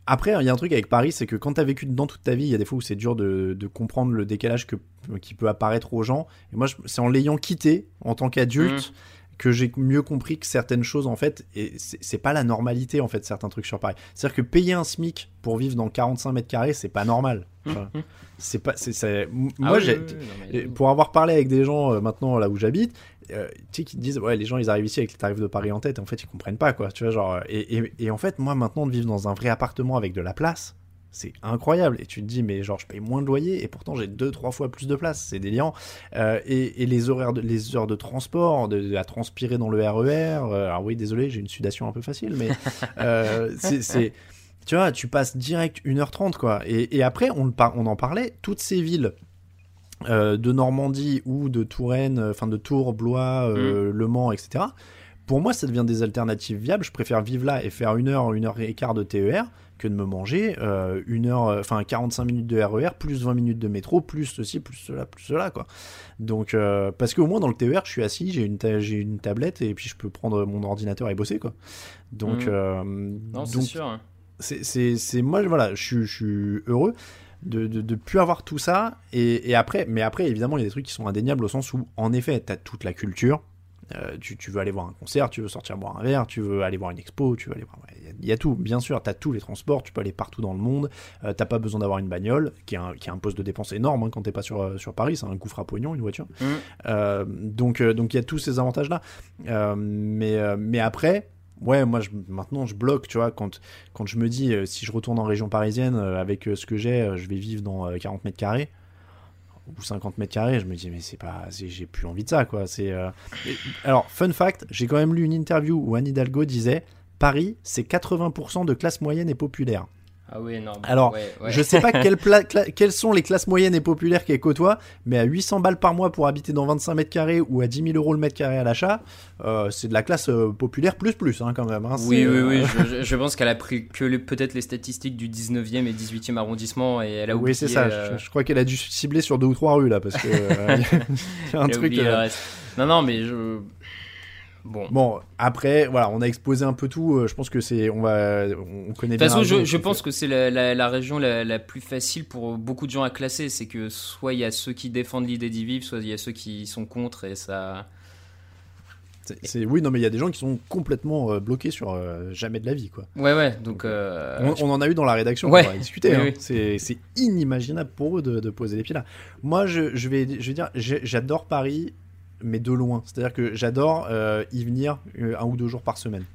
Après, il y a un truc avec Paris, c'est que quand tu as vécu dedans toute ta vie, il y a des fois où c'est dur de, de comprendre le décalage que, qui peut apparaître aux gens. Et moi, c'est en l'ayant quitté en tant qu'adulte que j'ai mieux compris que certaines choses, en fait, et c'est pas la normalité, en fait, certains trucs sur Paris. C'est-à-dire que payer un SMIC pour vivre dans 45 mètres carrés, c'est pas normal. Enfin, c'est pas. c'est- Ah Moi, oui, j'ai. oui, oui, non, mais- Et Pour avoir parlé avec des gens euh, maintenant là où j'habite, euh, tu sais, qui disent ouais les gens ils arrivent ici avec les tarifs de Paris en tête, et en fait ils comprennent pas quoi, tu vois genre et, et, et en fait moi maintenant de vivre dans un vrai appartement avec de la place, c'est incroyable et tu te dis mais genre je paye moins de loyer et pourtant j'ai deux trois fois plus de place, c'est délirant Euh, et, et les horaires de, les heures de transport, de, de- à transpirer dans le RER, euh, alors oui désolé j'ai une sudation un peu facile mais euh, c'est- tu vois, tu passes direct 1h30, quoi. Et, et après, on, on en parlait, toutes ces villes euh, de Normandie ou de Touraine, enfin de Tours, Blois, euh, Le Mans, etc., pour moi, ça devient des alternatives viables. Je préfère vivre là et faire une heure, une heure et quart de TER que de me manger euh, une heure, euh, enfin 45 minutes de RER, plus 20 minutes de métro, plus ceci, plus cela, plus cela, quoi. Donc, euh, parce qu'au moins dans le TER, je suis assis, j'ai une, ta- j'ai une tablette et puis je peux prendre mon ordinateur et bosser, quoi. Donc, euh, Non, c'est sûr. hein. c'est, moi, voilà, je, suis- je suis heureux. de, de, de plus avoir tout ça. Et, et après, mais après, évidemment, il y a des trucs qui sont indéniables au sens où, en effet, tu as toute la culture. Euh, tu, tu veux aller voir un concert, tu veux sortir boire un verre, tu veux aller voir une expo, tu veux aller voir. Il y y, a tout, bien sûr, tu as tous les transports, tu peux aller partout dans le monde, euh, t'as pas besoin d'avoir une bagnole, qui est un, qui est un poste de dépense énorme hein, quand t'es pas sur, euh, sur Paris, c'est un gouffre à pognon, une voiture. Mm. Euh, donc donc il y a tous ces avantages-là. Mais, mais après, ouais, moi je, maintenant je bloque, tu vois, quand, quand je me dis, euh, si je retourne en région parisienne euh, avec euh, ce que j'ai, je vais vivre dans euh, 40 mètres carrés ou 50 mètres carrés, je me dis mais c'est pas, j'ai plus envie de ça quoi. C'est euh, alors fun fact, j'ai quand même lu une interview où Anne Hidalgo disait Paris c'est 80% de classe moyenne et populaire. Ah oui, non. Alors, ouais, ouais. Je sais pas quelle quelles sont les classes moyennes et populaires qu'elle côtoie, mais à 800 balles par mois pour habiter dans 25 mètres carrés ou à 10 000 euros le mètre carré à l'achat, euh, c'est de la classe euh, populaire plus plus hein, quand même. hein. Oui, C'est, oui, euh, oui. Je, pense qu'elle a pris que les- peut-être les statistiques du 19e et 18e arrondissement et elle a oublié. Oui, c'est ça. euh, Je, je crois qu'elle a dû cibler sur deux ou trois rues là, parce que y a un truc. Non, non, mais je. Bon. Bon, après, voilà, on a exposé un peu tout. euh, Je pense que c'est, on va, on connaît De toute façon, je, pense que c'est la, la- la région la, la plus facile pour beaucoup de gens à classer. C'est que soit il y a ceux qui défendent l'idée d'y vivre, soit il y a ceux qui sont contre et ça. c'est- c'est- oui, non, mais il y a des gens qui sont complètement euh, bloqués sur euh, jamais de la vie, quoi. Ouais, ouais. Donc. euh, On, on en a eu dans la rédaction, Ouais. on va discuter. Oui, hein. oui. C'est, c'est inimaginable pour eux de, de poser les pieds là. Moi, je, je vais, je vais dire, j'adore Paris, mais de loin. C'est-à-dire que j'adore euh, y venir euh, un ou deux jours par semaine.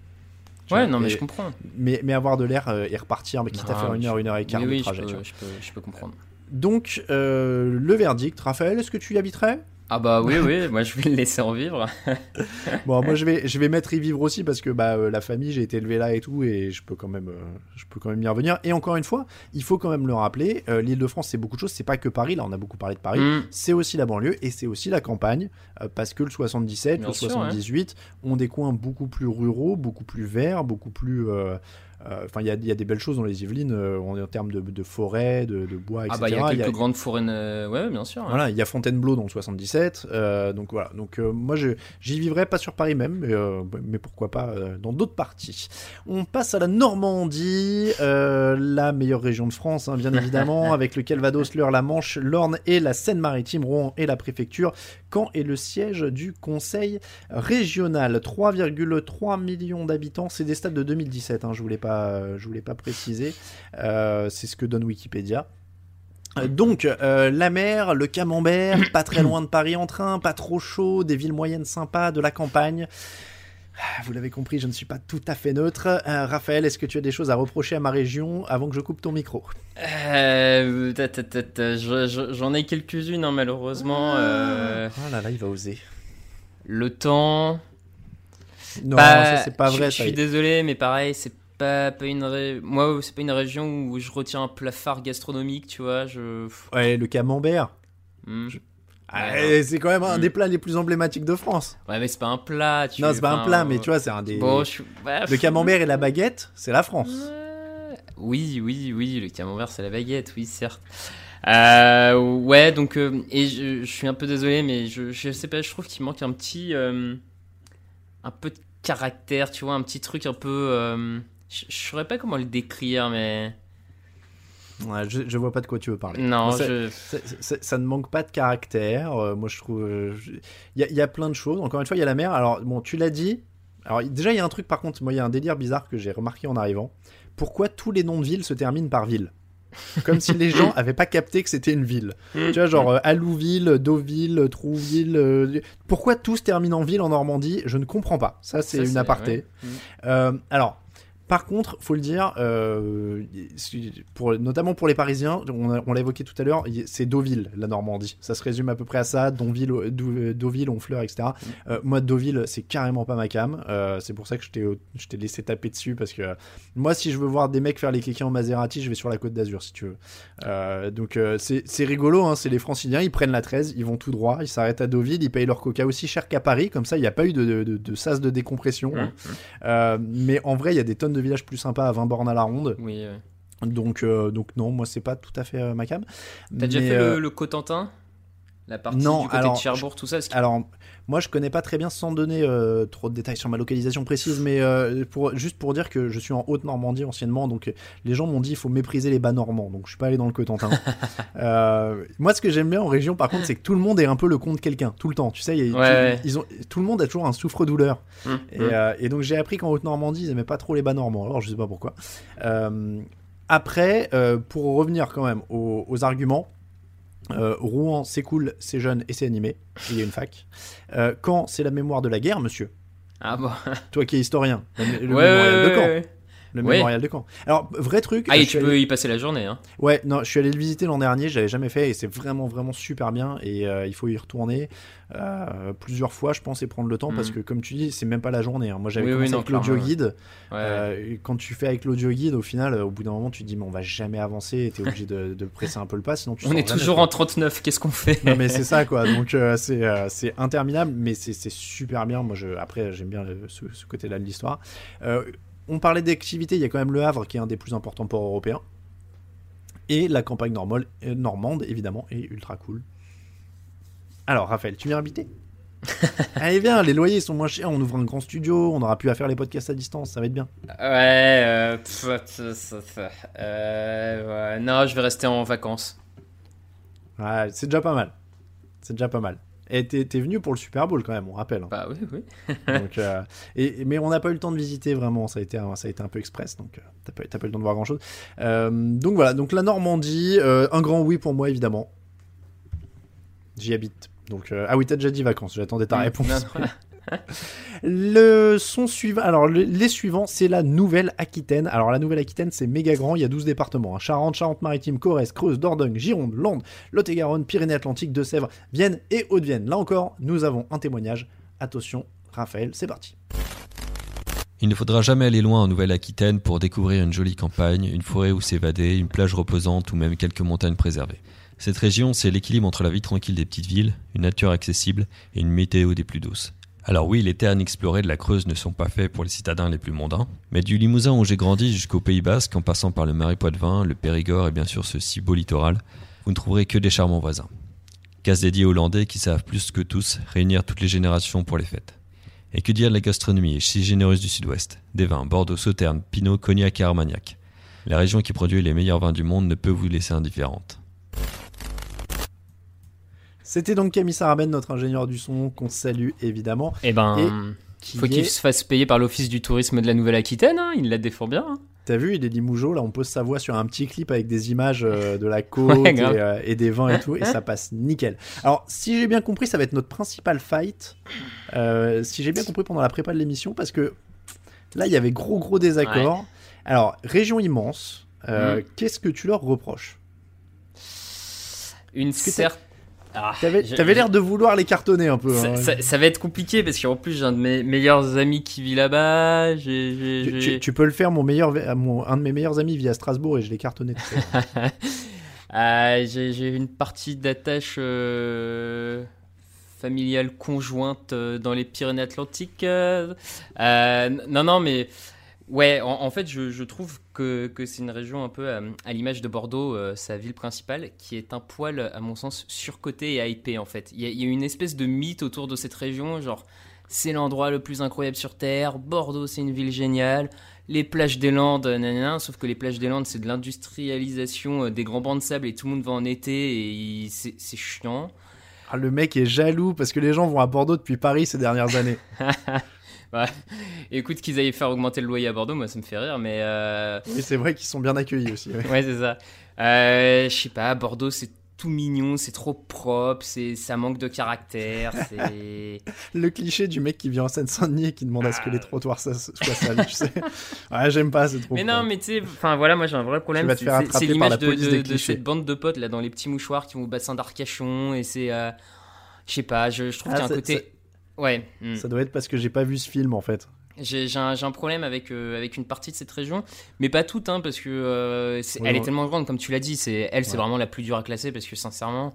Tu Ouais, vois, non, mais et- je comprends. mais, mais avoir de l'air euh, et repartir, mais quitte à Non, faire une heure, une heure et quart Oui, de oui, je trajet. peux, je, peux, je peux comprendre. Donc, euh, le verdict, Raphaël, est-ce que tu y habiterais? Ah bah oui, oui, moi je vais le laisser en vivre. Bon, moi je vais, je vais mettre y vivre aussi parce que bah, euh, la famille, j'ai été élevé là et tout, et je peux quand même, euh, je peux quand même y revenir. Et encore une fois, il faut quand même le rappeler, euh, l'Île-de-France, c'est beaucoup de choses. C'est pas que Paris. Là, on a beaucoup parlé de Paris. Mm. C'est aussi la banlieue et c'est aussi la campagne parce que le 77, Bien le sûr, 78 ont des coins beaucoup plus ruraux, beaucoup plus verts, beaucoup plus. Euh, Enfin, il y a, il y a des belles choses dans les Yvelines euh, en, en termes de, de forêt, de, de bois, etc. Ah bah il y a y quelques a- grandes forêts. euh, Ouais, bien sûr. hein. voilà, il y a Fontainebleau dans le 77, euh, donc voilà. Donc moi, j'y vivrais pas sur Paris même, mais, mais pourquoi pas dans d'autres parties. On passe à la Normandie, la meilleure région de France, hein, bien évidemment, avec le Calvados, l'Eure, la Manche, l'Orne et la Seine-Maritime, Rouen et la préfecture. Caen est le siège du Conseil régional? 3,3 millions d'habitants, c'est des stats de 2017. Hein, je voulais pas, je voulais pas préciser. Euh, c'est ce que donne Wikipédia. Euh, Donc, euh, la mer, le camembert, pas très loin de Paris en train, pas trop chaud, des villes moyennes sympas, de la campagne. Ah, Vous l'avez compris, je ne suis pas tout à fait neutre. Euh, Raphaël, est-ce que tu as des choses à reprocher à ma région avant que je coupe ton micro? Euh, J'en ai quelques-unes, hein, malheureusement. euh, Oh là là, il va oser. le temps. Non, Bah, ça c'est pas vrai. Je, suis désolé, mais pareil, c'est pas, pas une ré- moi, c'est pas une région où je retiens un plat phare gastronomique, tu vois. Je. Ouais, le camembert. Hmm. Ah, c'est quand même un des plats les plus emblématiques de France. Ouais, mais c'est pas un plat. Tu... non, c'est pas un plat, mais tu vois, c'est un des. Bon, je ouais, Le camembert et la baguette, c'est la France. Oui, oui, oui, le camembert c'est la baguette, oui, certes. Euh, ouais, donc, euh, et je, je suis un peu désolé, mais je, je sais pas, je trouve qu'il manque un petit. euh, un peu de caractère, tu vois, un petit truc un peu. Je, je saurais pas comment le décrire, mais. Ouais, je, je vois pas de quoi tu veux parler. Non, je. Ça, ça- ça ne manque pas de caractère. euh, moi, je trouve. euh, je- Il y, a- il y a plein de choses. Encore une fois, il y a la mer. Alors, bon, tu l'as dit. Alors, déjà, il y a un truc, par contre, moi, il y a un délire bizarre que j'ai remarqué en arrivant. Pourquoi tous les noms de villes se terminent par ville? Comme si les gens avaient pas capté que c'était une ville. Tu vois, genre euh, Allouville, Deauville, Trouville. euh, Pourquoi tout se termine en ville en Normandie? Je ne comprends pas. Ça, c'est une aparté. ouais. Mm. Euh, alors, par contre, faut le dire, euh, pour, notamment pour les Parisiens, on, l'a évoqué tout à l'heure, c'est Deauville, la Normandie. Ça se résume à peu près à ça, Donville, Dou- Deauville, Honfleur, etc. Euh, moi, Deauville, c'est carrément pas ma cam. Euh, c'est pour ça que je t'ai, laissé taper dessus, parce que moi, si je veux voir des mecs faire les kékés en Maserati, je vais sur la côte d'Azur, si tu veux. Euh, donc, euh, c'est, rigolo, hein, c'est les franciliens, ils prennent la 13, ils vont tout droit, ils s'arrêtent à Deauville, ils payent leur coca aussi cher qu'à Paris, comme ça, il n'y a pas eu de, de, de- de sas de décompression. hein. Euh, mais en vrai, il y a des tonnes de villages plus sympas à 20 bornes à la ronde. Oui. ouais. Donc, euh, donc non, moi, c'est pas tout à fait euh, ma cam. T'as déjà fait euh, le, le Cotentin? La partie Non, du côté alors, de Cherbourg, tout ça. Alors, moi, je connais pas très bien sans donner euh, trop de détails sur ma localisation précise, mais euh, pour, juste pour dire que je suis en Haute-Normandie anciennement, donc les gens m'ont dit il faut mépriser les bas normands, donc je suis pas allé dans le Cotentin. Euh, moi, ce que j'aime bien en région, par contre, c'est que tout le monde est un peu le compte de quelqu'un, tout le temps. Tu sais, il y a- Ouais, ouais. ils ont, tout le monde a toujours un souffre-douleur. Et, hum. euh, et donc j'ai appris qu'en Haute-Normandie, ils aimaient pas trop les bas normands. Alors je sais pas pourquoi. Après, pour revenir quand même aux, aux arguments, euh, Rouen, c'est cool, c'est jeune et c'est animé. Il y a une fac. Euh, Caen, c'est la mémoire de la guerre, monsieur. Ah bon. Toi qui es historien. Le, ouais, mémorial ouais, de Caen. ouais. Le Ouais. mémorial de Caen. Alors, vrai truc. Ah, et tu suis peux allé- y passer la journée. Hein. Ouais, non, je suis allé le visiter l'an dernier, j'avais jamais fait et c'est vraiment vraiment super bien et euh, il faut y retourner euh, plusieurs fois, je pense, et prendre le temps parce Mhm. que comme tu dis, c'est même pas la journée. hein. Moi, j'avais Oui, oui, commencé non, avec l'audio guide. Ouais. Euh, quand tu fais avec l'audio guide, au final, au bout d'un moment, tu te dis, mais on va jamais avancer et t'es obligé de, de presser un peu le pas, sinon tu On est toujours en 39, qu'est-ce qu'on fait? Non, mais c'est ça, quoi. Donc, c'est interminable, mais c'est c'est super bien. Moi, je, après, j'aime bien ce, ce côté-là de l'histoire. Euh, on parlait d'activité, il y a quand même le Havre qui est un des plus importants ports européens. Et la campagne normale, euh, normande, évidemment, est ultra cool. Alors, Raphaël, tu viens habiter Allez, viens, les loyers sont moins chers, on ouvre un grand studio, on aura pu à faire les podcasts à distance, ça va être bien. Ouais, euh, pff, pff, pff, euh, ouais, non, je vais rester en vacances. Ouais, c'est déjà pas mal. C'est déjà pas mal. Et t'es t'es venu pour le Super Bowl quand même, on rappelle. hein. Bah oui, oui. Donc, euh, et, mais on n'a pas eu le temps de visiter vraiment, ça a été un, ça a été un peu express, donc euh, t'as pas, t'as pas eu le temps de voir grand chose. donc voilà, donc la Normandie, euh, un grand oui pour moi évidemment. J'y habite. Donc, euh, ah oui, t'as déjà dit vacances, j'attendais ta réponse. Le son suivant, alors le- les suivants, c'est la Nouvelle-Aquitaine. Alors la Nouvelle-Aquitaine, c'est méga grand, il y a 12 départements. hein. Charente, Charente-Maritime, Corrèze, Creuse, Dordogne, Gironde, Landes, Lot-et-Garonne, Pyrénées-Atlantiques, Deux-Sèvres, Vienne et Haute-Vienne. Là encore, nous avons un témoignage. Attention, Raphaël, c'est parti. Il ne faudra jamais aller loin en Nouvelle-Aquitaine pour découvrir une jolie campagne, une forêt où s'évader, une plage reposante ou même quelques montagnes préservées. Cette région, c'est l'équilibre entre la vie tranquille des petites villes, une nature accessible et une météo des plus douces. Alors oui, les terres inexplorées de la Creuse ne sont pas faits pour les citadins les plus mondains, mais du Limousin où j'ai grandi jusqu'au Pays Basque, en passant par le Marais Poitevin, le Périgord et bien sûr ce si beau littoral, vous ne trouverez que des charmants voisins. Casse dédiée hollandais qui savent plus que tous réunir toutes les générations pour les fêtes. Et que dire de la gastronomie si généreuse du sud-ouest Des vins, Bordeaux, Sauternes, Pinot, Cognac et Armagnac. La région qui produit les meilleurs vins du monde ne peut vous laisser indifférente. C'était donc Camille Saraben, notre ingénieur du son, qu'on salue évidemment. Eh ben, Qui faut qu'il se fasse payer par l'Office du tourisme de la Nouvelle-Aquitaine, hein, il la défend bien. hein. T'as vu, il est Limougeot, là on pose sa voix sur un petit clip avec des images euh, de la côte Ouais, et, grave. euh, et des vins et tout, et ça passe nickel. Alors, si j'ai bien compris, ça va être notre principal fight, euh, si j'ai bien compris pendant la prépa de l'émission, parce que là il y avait gros gros désaccords. Alors, région immense, Mm. qu'est-ce que tu leur reproches? Une certaine. Ah, T'avais je- l'air de vouloir les cartonner un peu. Ça, hein. ça- ça va être compliqué parce qu'en plus j'ai un de mes meilleurs amis qui vit là-bas. Tu, j'ai- tu- tu peux le faire, mon meilleur, mon, un de mes meilleurs amis vit à Strasbourg et je l'ai cartonné. Euh, j'ai, une partie d'attache euh, familiale conjointe euh, dans les Pyrénées-Atlantiques. euh. Euh, non, non, mais ouais, en, en fait, je, je trouve que, que c'est une région un peu euh, à l'image de Bordeaux, euh, sa ville principale, qui est un poil, à mon sens, surcotée et hypée en fait. Il y, a, il y a une espèce de mythe autour de cette région, genre. C'est l'endroit le plus incroyable sur Terre. Bordeaux, c'est une ville géniale. Les plages des Landes, nanana, sauf que les plages des Landes, c'est de l'industrialisation euh, des grands bancs de sable et tout le monde va en été et c'est chiant. Ah, le mec est jaloux parce que les gens vont à Bordeaux depuis Paris ces dernières années. Écoute, qu'ils aillent faire augmenter le loyer à Bordeaux, moi ça me fait rire, mais euh, Et c'est vrai qu'ils sont bien accueillis aussi. ouais. ouais, c'est ça. Euh, Je sais pas, Bordeaux, c'est tout mignon, c'est trop propre, c'est ça manque de caractère. Le cliché du mec qui vient en Seine-Saint-Denis et qui demande à ce que les trottoirs sa- soient sales, tu sais. Ouais, j'aime pas, c'est trop. Mais non, mais tu sais, enfin voilà, moi j'ai un vrai problème. C'est- l'image de, de- cette bande de potes là dans les petits mouchoirs qui vont au bassin d'Arcachon et c'est. euh, Je sais pas, je, je trouve Ah, qu'il y a un côté. Ouais. hmm. Ça doit être parce que j'ai pas vu ce film en fait. J'ai un, problème avec, euh, avec une partie de cette région, mais pas toute, hein, parce que euh, Oui, elle est tellement grande, comme tu l'as dit. C'est elle, c'est Ouais. vraiment la plus dure à classer, parce que sincèrement,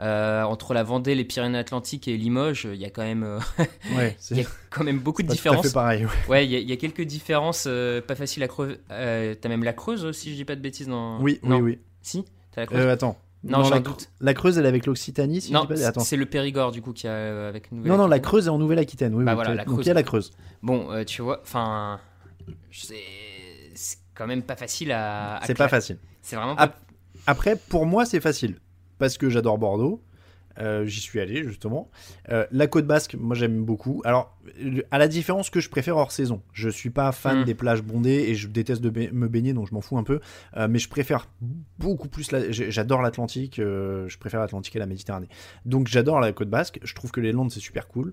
euh, entre la Vendée, les Pyrénées-Atlantiques et Limoges, il y a quand même, euh, Ouais, y a quand même beaucoup de pas tout à différences. fait pareil. ouais. Ouais, il y, a- il y a quelques différences, euh, pas faciles à creuser. Euh, T'as même la Creuse, si je dis pas de bêtises dans. Oui, Non. oui, oui. Si, t'as la Creuse. Euh, attends. Non, j'ai la, doute. la Creuse, elle est avec l'Occitanie, si non, c'est le Périgord du coup qui a euh, avec Nouvelle. Non, non, la Creuse est en Nouvelle-Aquitaine. Oui, Bah oui, voilà, la Donc il y a la Creuse. Bon, euh, tu vois, enfin, c'est quand même pas facile à. à C'est pas facile. C'est vraiment pas. Après, pour moi, c'est facile. Parce que j'adore Bordeaux. Euh, J'y suis allé, justement. Euh, la côte basque, moi, j'aime beaucoup. Alors, à la différence que je préfère hors saison. Je suis pas fan Mm. des plages bondées et je déteste de me baigner, donc je m'en fous un peu. Euh, mais je préfère beaucoup plus. la- J'adore l'Atlantique. je préfère l'Atlantique et la Méditerranée. Donc, j'adore la côte basque. Je trouve que les Landes, c'est super cool.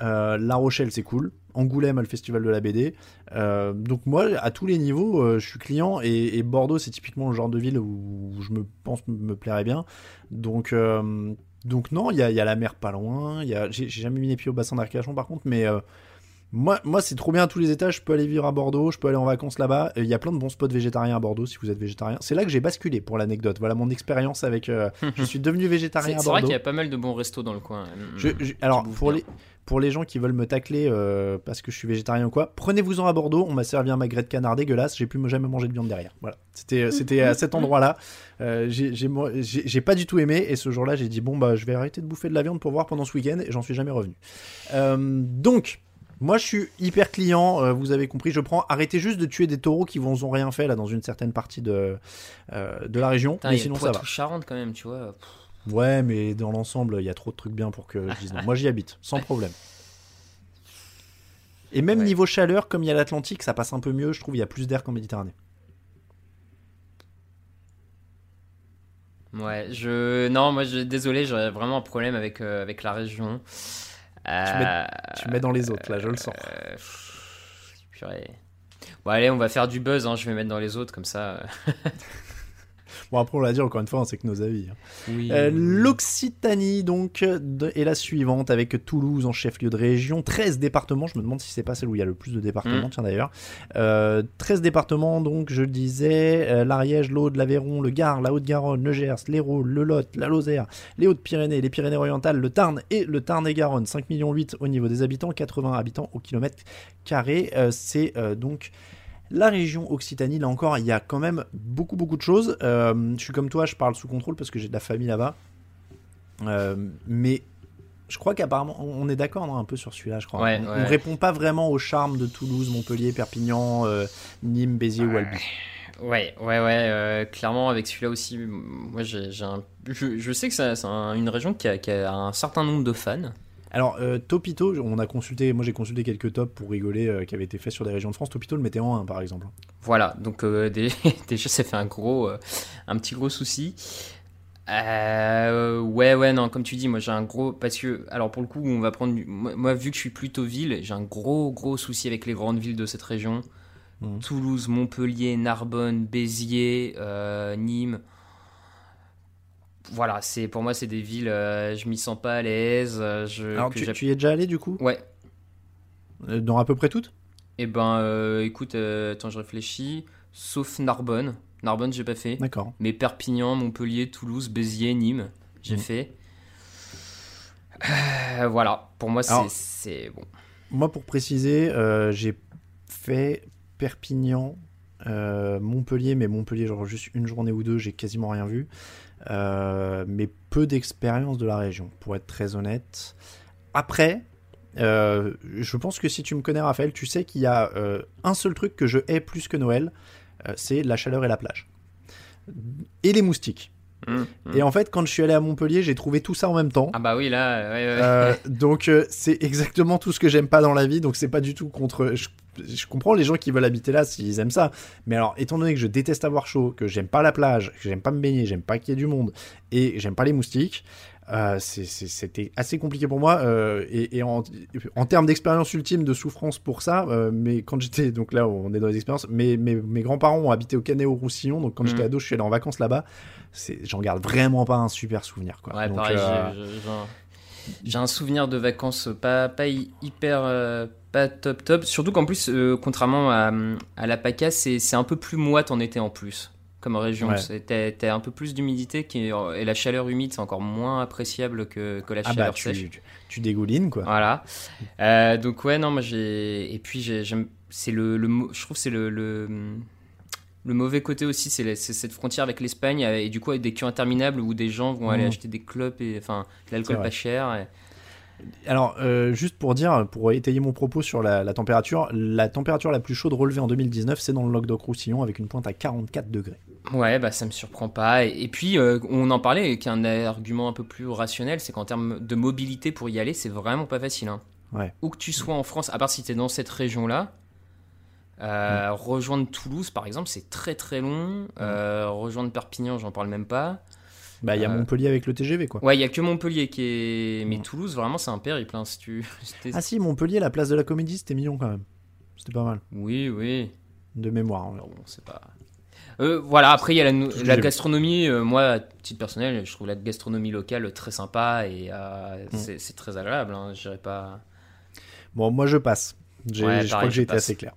Euh, la Rochelle, c'est cool. Angoulême, le festival de la BD. Euh, donc moi, à tous les niveaux, euh, je suis client et, et Bordeaux, c'est typiquement le genre de ville où je me pense me, plairait bien. Donc, euh, donc non, il y a, y a la mer pas loin. y a- J'ai j'ai jamais mis les pieds au bassin d'Arcachon par contre, mais moi, moi c'est trop bien à tous les étages. Je peux aller vivre à Bordeaux, je peux aller en vacances là-bas. Il y a plein de bons spots végétariens à Bordeaux si vous êtes végétarien. C'est là que j'ai basculé pour l'anecdote. Voilà mon expérience avec. je suis devenu végétarien C'est à c'est vrai Bordeaux. qu'il y a pas mal de bons restos dans le coin. Je- je- alors, pour bien. les, pour les gens qui veulent me tacler euh, parce que je suis végétarien ou quoi, prenez-vous-en à Bordeaux. On m'a servi un magret de canard dégueulasse. J'ai me jamais manger de viande derrière. Voilà. C'était, euh, c'était à cet endroit-là. Euh, j'ai, pas du tout aimé. Et ce jour-là, j'ai dit bon, bah, je vais arrêter de bouffer de la viande pour voir pendant ce week-end. Et j'en suis jamais revenu. Euh, donc. Moi, je suis hyper client, euh, vous avez compris. Je prends. Arrêtez juste de tuer des taureaux qui vous ont rien fait là dans une certaine partie de euh, de la région. Putain, mais sinon, ça va. Poitou-Charentes quand même, tu vois. Pff, Ouais, mais dans l'ensemble, il y a trop de trucs bien pour que je dise non. Moi, j'y habite, sans problème. Et même Ouais. niveau chaleur, comme il y a l'Atlantique, ça passe un peu mieux. Je trouve il y a plus d'air qu'en Méditerranée. Ouais, je. Non, moi, je... désolé, j'aurais vraiment un problème avec, euh, avec la région. Euh, Tu me mets dans les autres, là, je le sens. euh, purée. Bon, allez, on va faire du buzz, hein, je vais mettre dans les autres, comme ça. Bon, après, on l'a dit encore une fois, c'est que nos avis. hein. Oui. Euh, L'Occitanie, donc, est la suivante, avec Toulouse en chef-lieu de région. 13 départements, je me demande si c'est pas celle où il y a le plus de départements, Mm. tiens d'ailleurs. Euh, 13 départements, donc, je le disais, euh, l'Ariège, l'Aude, l'Aveyron, le Gard, la Haute-Garonne, le Gers, l'Hérault, le Lot, la Lozère, les Hautes-Pyrénées, les Pyrénées-Orientales, le Tarn et le Tarn-et-Garonne. 5 millions 8 au niveau des habitants, 80 habitants au kilomètre carré. Euh, c'est donc la région Occitanie, là encore, il y a quand même beaucoup, beaucoup de choses. Euh, je suis comme toi, je parle sous contrôle parce que j'ai de la famille là-bas. Euh, mais je crois qu'apparemment, on est d'accord un peu sur celui-là, je crois. Ouais, on, ouais. on répond pas vraiment au charme de Toulouse, Montpellier, Perpignan, euh, Nîmes, Béziers ou Albi. Ouais, ouais, ouais, euh, clairement avec celui-là aussi, moi j'ai j'ai un... je, je sais que c'est c'est un- une région qui a, qui a un certain nombre de fans. Alors, euh, Topito, on a consulté, moi j'ai consulté quelques tops pour rigoler euh, qui avaient été faits sur des régions de France. Topito le mettait en 1 par exemple. Voilà, donc euh, dé- déjà ça fait un gros, un petit gros souci. Ouais, ouais, non, comme tu dis, moi j'ai un gros. Parce que, alors pour le coup, on va prendre. du- Moi, vu que je suis plutôt ville, j'ai un gros, gros souci avec les grandes villes de cette région. Mhm. Toulouse, Montpellier, Narbonne, Béziers, Nîmes. Voilà, c'est pour moi, c'est des villes, euh, je m'y sens pas à l'aise. euh, Je, Alors, que tu, tu y es déjà allé du coup? Ouais, Euh, Dans à peu près toutes? Et ben euh, écoute, attends, je réfléchis. Sauf Narbonne. Narbonne, j'ai pas fait. D'accord. Mais Perpignan, Montpellier, Toulouse, Béziers, Nîmes, j'ai Mhm. fait. Voilà, pour moi, c'est- bon. Moi, pour préciser, j'ai fait Perpignan, Montpellier, mais Montpellier, genre juste une journée ou deux, j'ai quasiment rien vu. Euh, mais peu d'expérience de la région, pour être très honnête. Après, euh, je pense que si tu me connais, Raphaël, tu sais qu'il y a euh, un seul truc que je hais plus que Noël, c'est la chaleur et la plage. Et les moustiques. Mhm. Et en fait, quand je suis allé à Montpellier, j'ai trouvé tout ça en même temps. Ah bah oui, là, ouais, ouais. Euh, donc euh, c'est exactement tout ce que j'aime pas dans la vie. Donc c'est pas du tout contre. Je, je comprends les gens qui veulent habiter là s'ils aiment ça. Mais alors étant donné que je déteste avoir chaud, que j'aime pas la plage, que j'aime pas me baigner, j'aime pas qu'il y ait du monde et j'aime pas les moustiques. Euh, c'est- C'était assez compliqué pour moi euh, et, et en, en termes d'expérience ultime de souffrance pour ça, euh, mais quand j'étais donc là on est dans les expériences, mes, mes, mes grands-parents ont habité au Canet au Roussillon, donc quand Mhm. j'étais ado je suis allé en vacances là-bas, j'en garde vraiment pas un super souvenir quoi. Ouais, Donc, pareil, euh, j'ai- un- souvenir de vacances pas, pas hy- hyper. pas top top. Surtout qu'en plus, contrairement à, à la PACA, c'est un peu plus moite en été en plus, comme région. Ouais. T'as un peu plus d'humidité qui et la chaleur humide, c'est encore moins appréciable que, que la ah chaleur bah sèche. tu, tu, tu dégoulines quoi. Voilà. Euh, donc ouais, non, moi j'ai et puis c'est le, le je trouve que c'est le, le Le mauvais côté aussi, c'est cette frontière avec l'Espagne et du coup avec des queues interminables où des gens vont aller Mhm. acheter des clopes et enfin de l'alcool pas cher. et- Alors, euh, juste pour dire, pour étayer mon propos sur la, la température, la température la plus chaude relevée en 2019, c'est dans le Languedoc-Roussillon avec une pointe à 44 degrés. Ouais, bah ça me surprend pas. Et, et puis euh, on en parlait, qu'un argument un peu plus rationnel, c'est qu'en termes de mobilité pour y aller, c'est vraiment pas facile. hein. Ouais. Où que tu sois en France, à part si tu es dans cette région-là, euh, rejoindre Toulouse par exemple, c'est très très long. Euh, rejoindre Perpignan, j'en parle même pas. Bah, il y a Euh, Montpellier avec le TGV, quoi. Ouais, il y a que Montpellier qui est. Mais Mm. Toulouse, vraiment, c'est un périple. hein, si tu... Ah si, Montpellier, la place de la Comédie, c'était mignon quand même. C'était pas mal, Oui, oui. de mémoire. hein. Bon, c'est pas. Euh, voilà, après il y a la, gastronomie. euh, moi, à titre personnel, je trouve la gastronomie locale très sympa et euh, Mm. c'est c'est très agréable. Hein, je dirais pas. Bon, moi je passe. Ouais, je crois que j'ai été assez clair.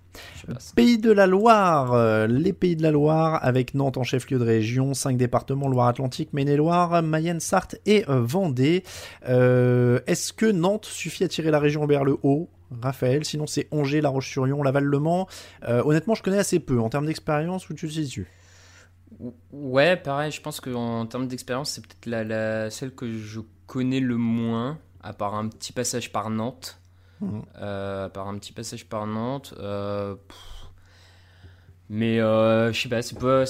Pays de la Loire, euh, les Pays de la Loire, avec Nantes en chef-lieu de région, 5 départements, Loire-Atlantique, Maine-et-Loire, Mayenne, Sarthe et euh, Vendée. Euh, Est-ce que Nantes suffit à tirer la région vers le haut? Raphaël, sinon c'est Angers, La Roche-sur-Yon, Laval-Le Mans. Euh, honnêtement, je connais assez peu. En termes d'expérience, où tu te situes? Ouais, pareil, je pense qu'en termes d'expérience, c'est peut-être la, la- celle que je connais le moins, à part un petit passage par Nantes. À part un petit passage par Nantes. euh, mais euh, je sais pas, c'est pas.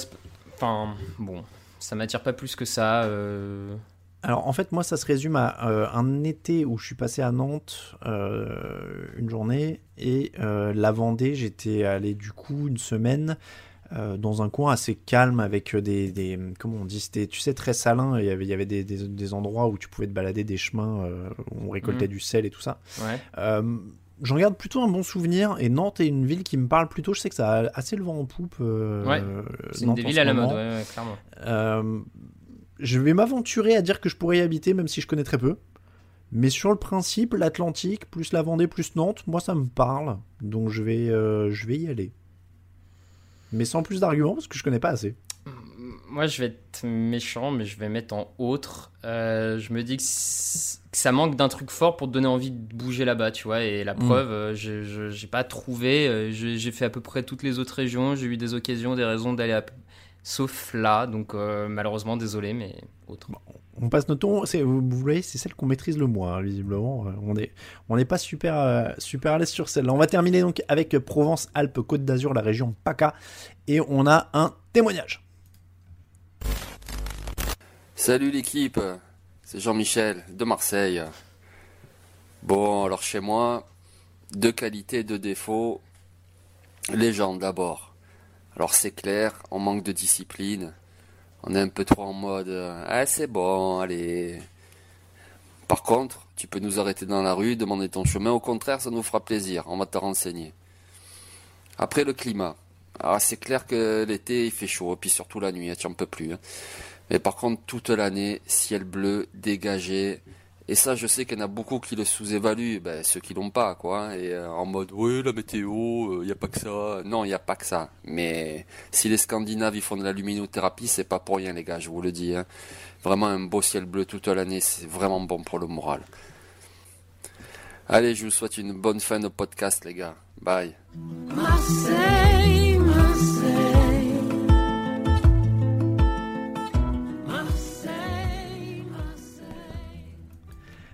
Enfin, bon, ça m'attire pas plus que ça. Alors en fait moi ça se résume à un été où je suis passé à Nantes une journée et la Vendée j'étais allé du coup une semaine euh, dans un coin assez calme avec des, des comment on dit c'était tu sais très salin il y avait, il y avait des, des, des endroits où tu pouvais te balader des chemins euh, où on récoltait Mhm. du sel et tout ça Ouais. euh, J'en garde plutôt un bon souvenir et Nantes est une ville qui me parle plutôt. Je sais que ça a assez le vent en poupe. Ouais, C'est une des villes à la mode, ouais, clairement. Je vais m'aventurer à dire que je pourrais y habiter, même si je connais très peu. Mais sur le principe, l'Atlantique, plus la Vendée, plus Nantes, moi ça me parle. Donc je vais, je vais y aller. Mais sans plus d'arguments, parce que je connais pas assez. Moi, je vais être méchant, mais je vais mettre en autre. Euh, je me dis que, ça manque d'un truc fort pour te donner envie de bouger là-bas, tu vois. Et la Mm. preuve, euh, je j'ai pas trouvé. euh, J'ai fait à peu près toutes les autres régions. J'ai eu des occasions, des raisons d'aller à... Sauf là, donc euh, malheureusement, désolé, mais autre. On passe notre temps. Vous voyez, c'est celle qu'on maîtrise le moins, hein, visiblement. Euh, on n'est pas super, euh, super à l'aise sur celle-là. On va terminer donc avec Provence-Alpes-Côte d'Azur, la région PACA. Et on a un témoignage. Salut l'équipe, c'est Jean-Michel de Marseille. Bon, alors chez moi, deux qualités, deux défauts. Les gens d'abord. Alors c'est clair, on manque de discipline. On est un peu trop en mode euh, Ah c'est bon, allez. Par contre, tu peux nous arrêter dans la rue, demander ton chemin. Au contraire, ça nous fera plaisir. On va te renseigner. Après le climat. Alors c'est clair que l'été il fait chaud, et puis surtout la nuit, tu en peux plus. hein. Mais par contre, toute l'année, ciel bleu, dégagé. Et ça, je sais qu'il y en a beaucoup qui le sous-évaluent, ben, ceux qui l'ont pas, quoi. Et euh, en mode, oui, la météo, il n'y a pas que ça. Non, il n'y a pas que ça. Mais si les Scandinaves, font de la luminothérapie, c'est pas pour rien, les gars, je vous le dis. hein. Vraiment, un beau ciel bleu toute l'année, c'est vraiment bon pour le moral. Allez, je vous souhaite une bonne fin de podcast, les gars. Bye. Marseille. Marseille,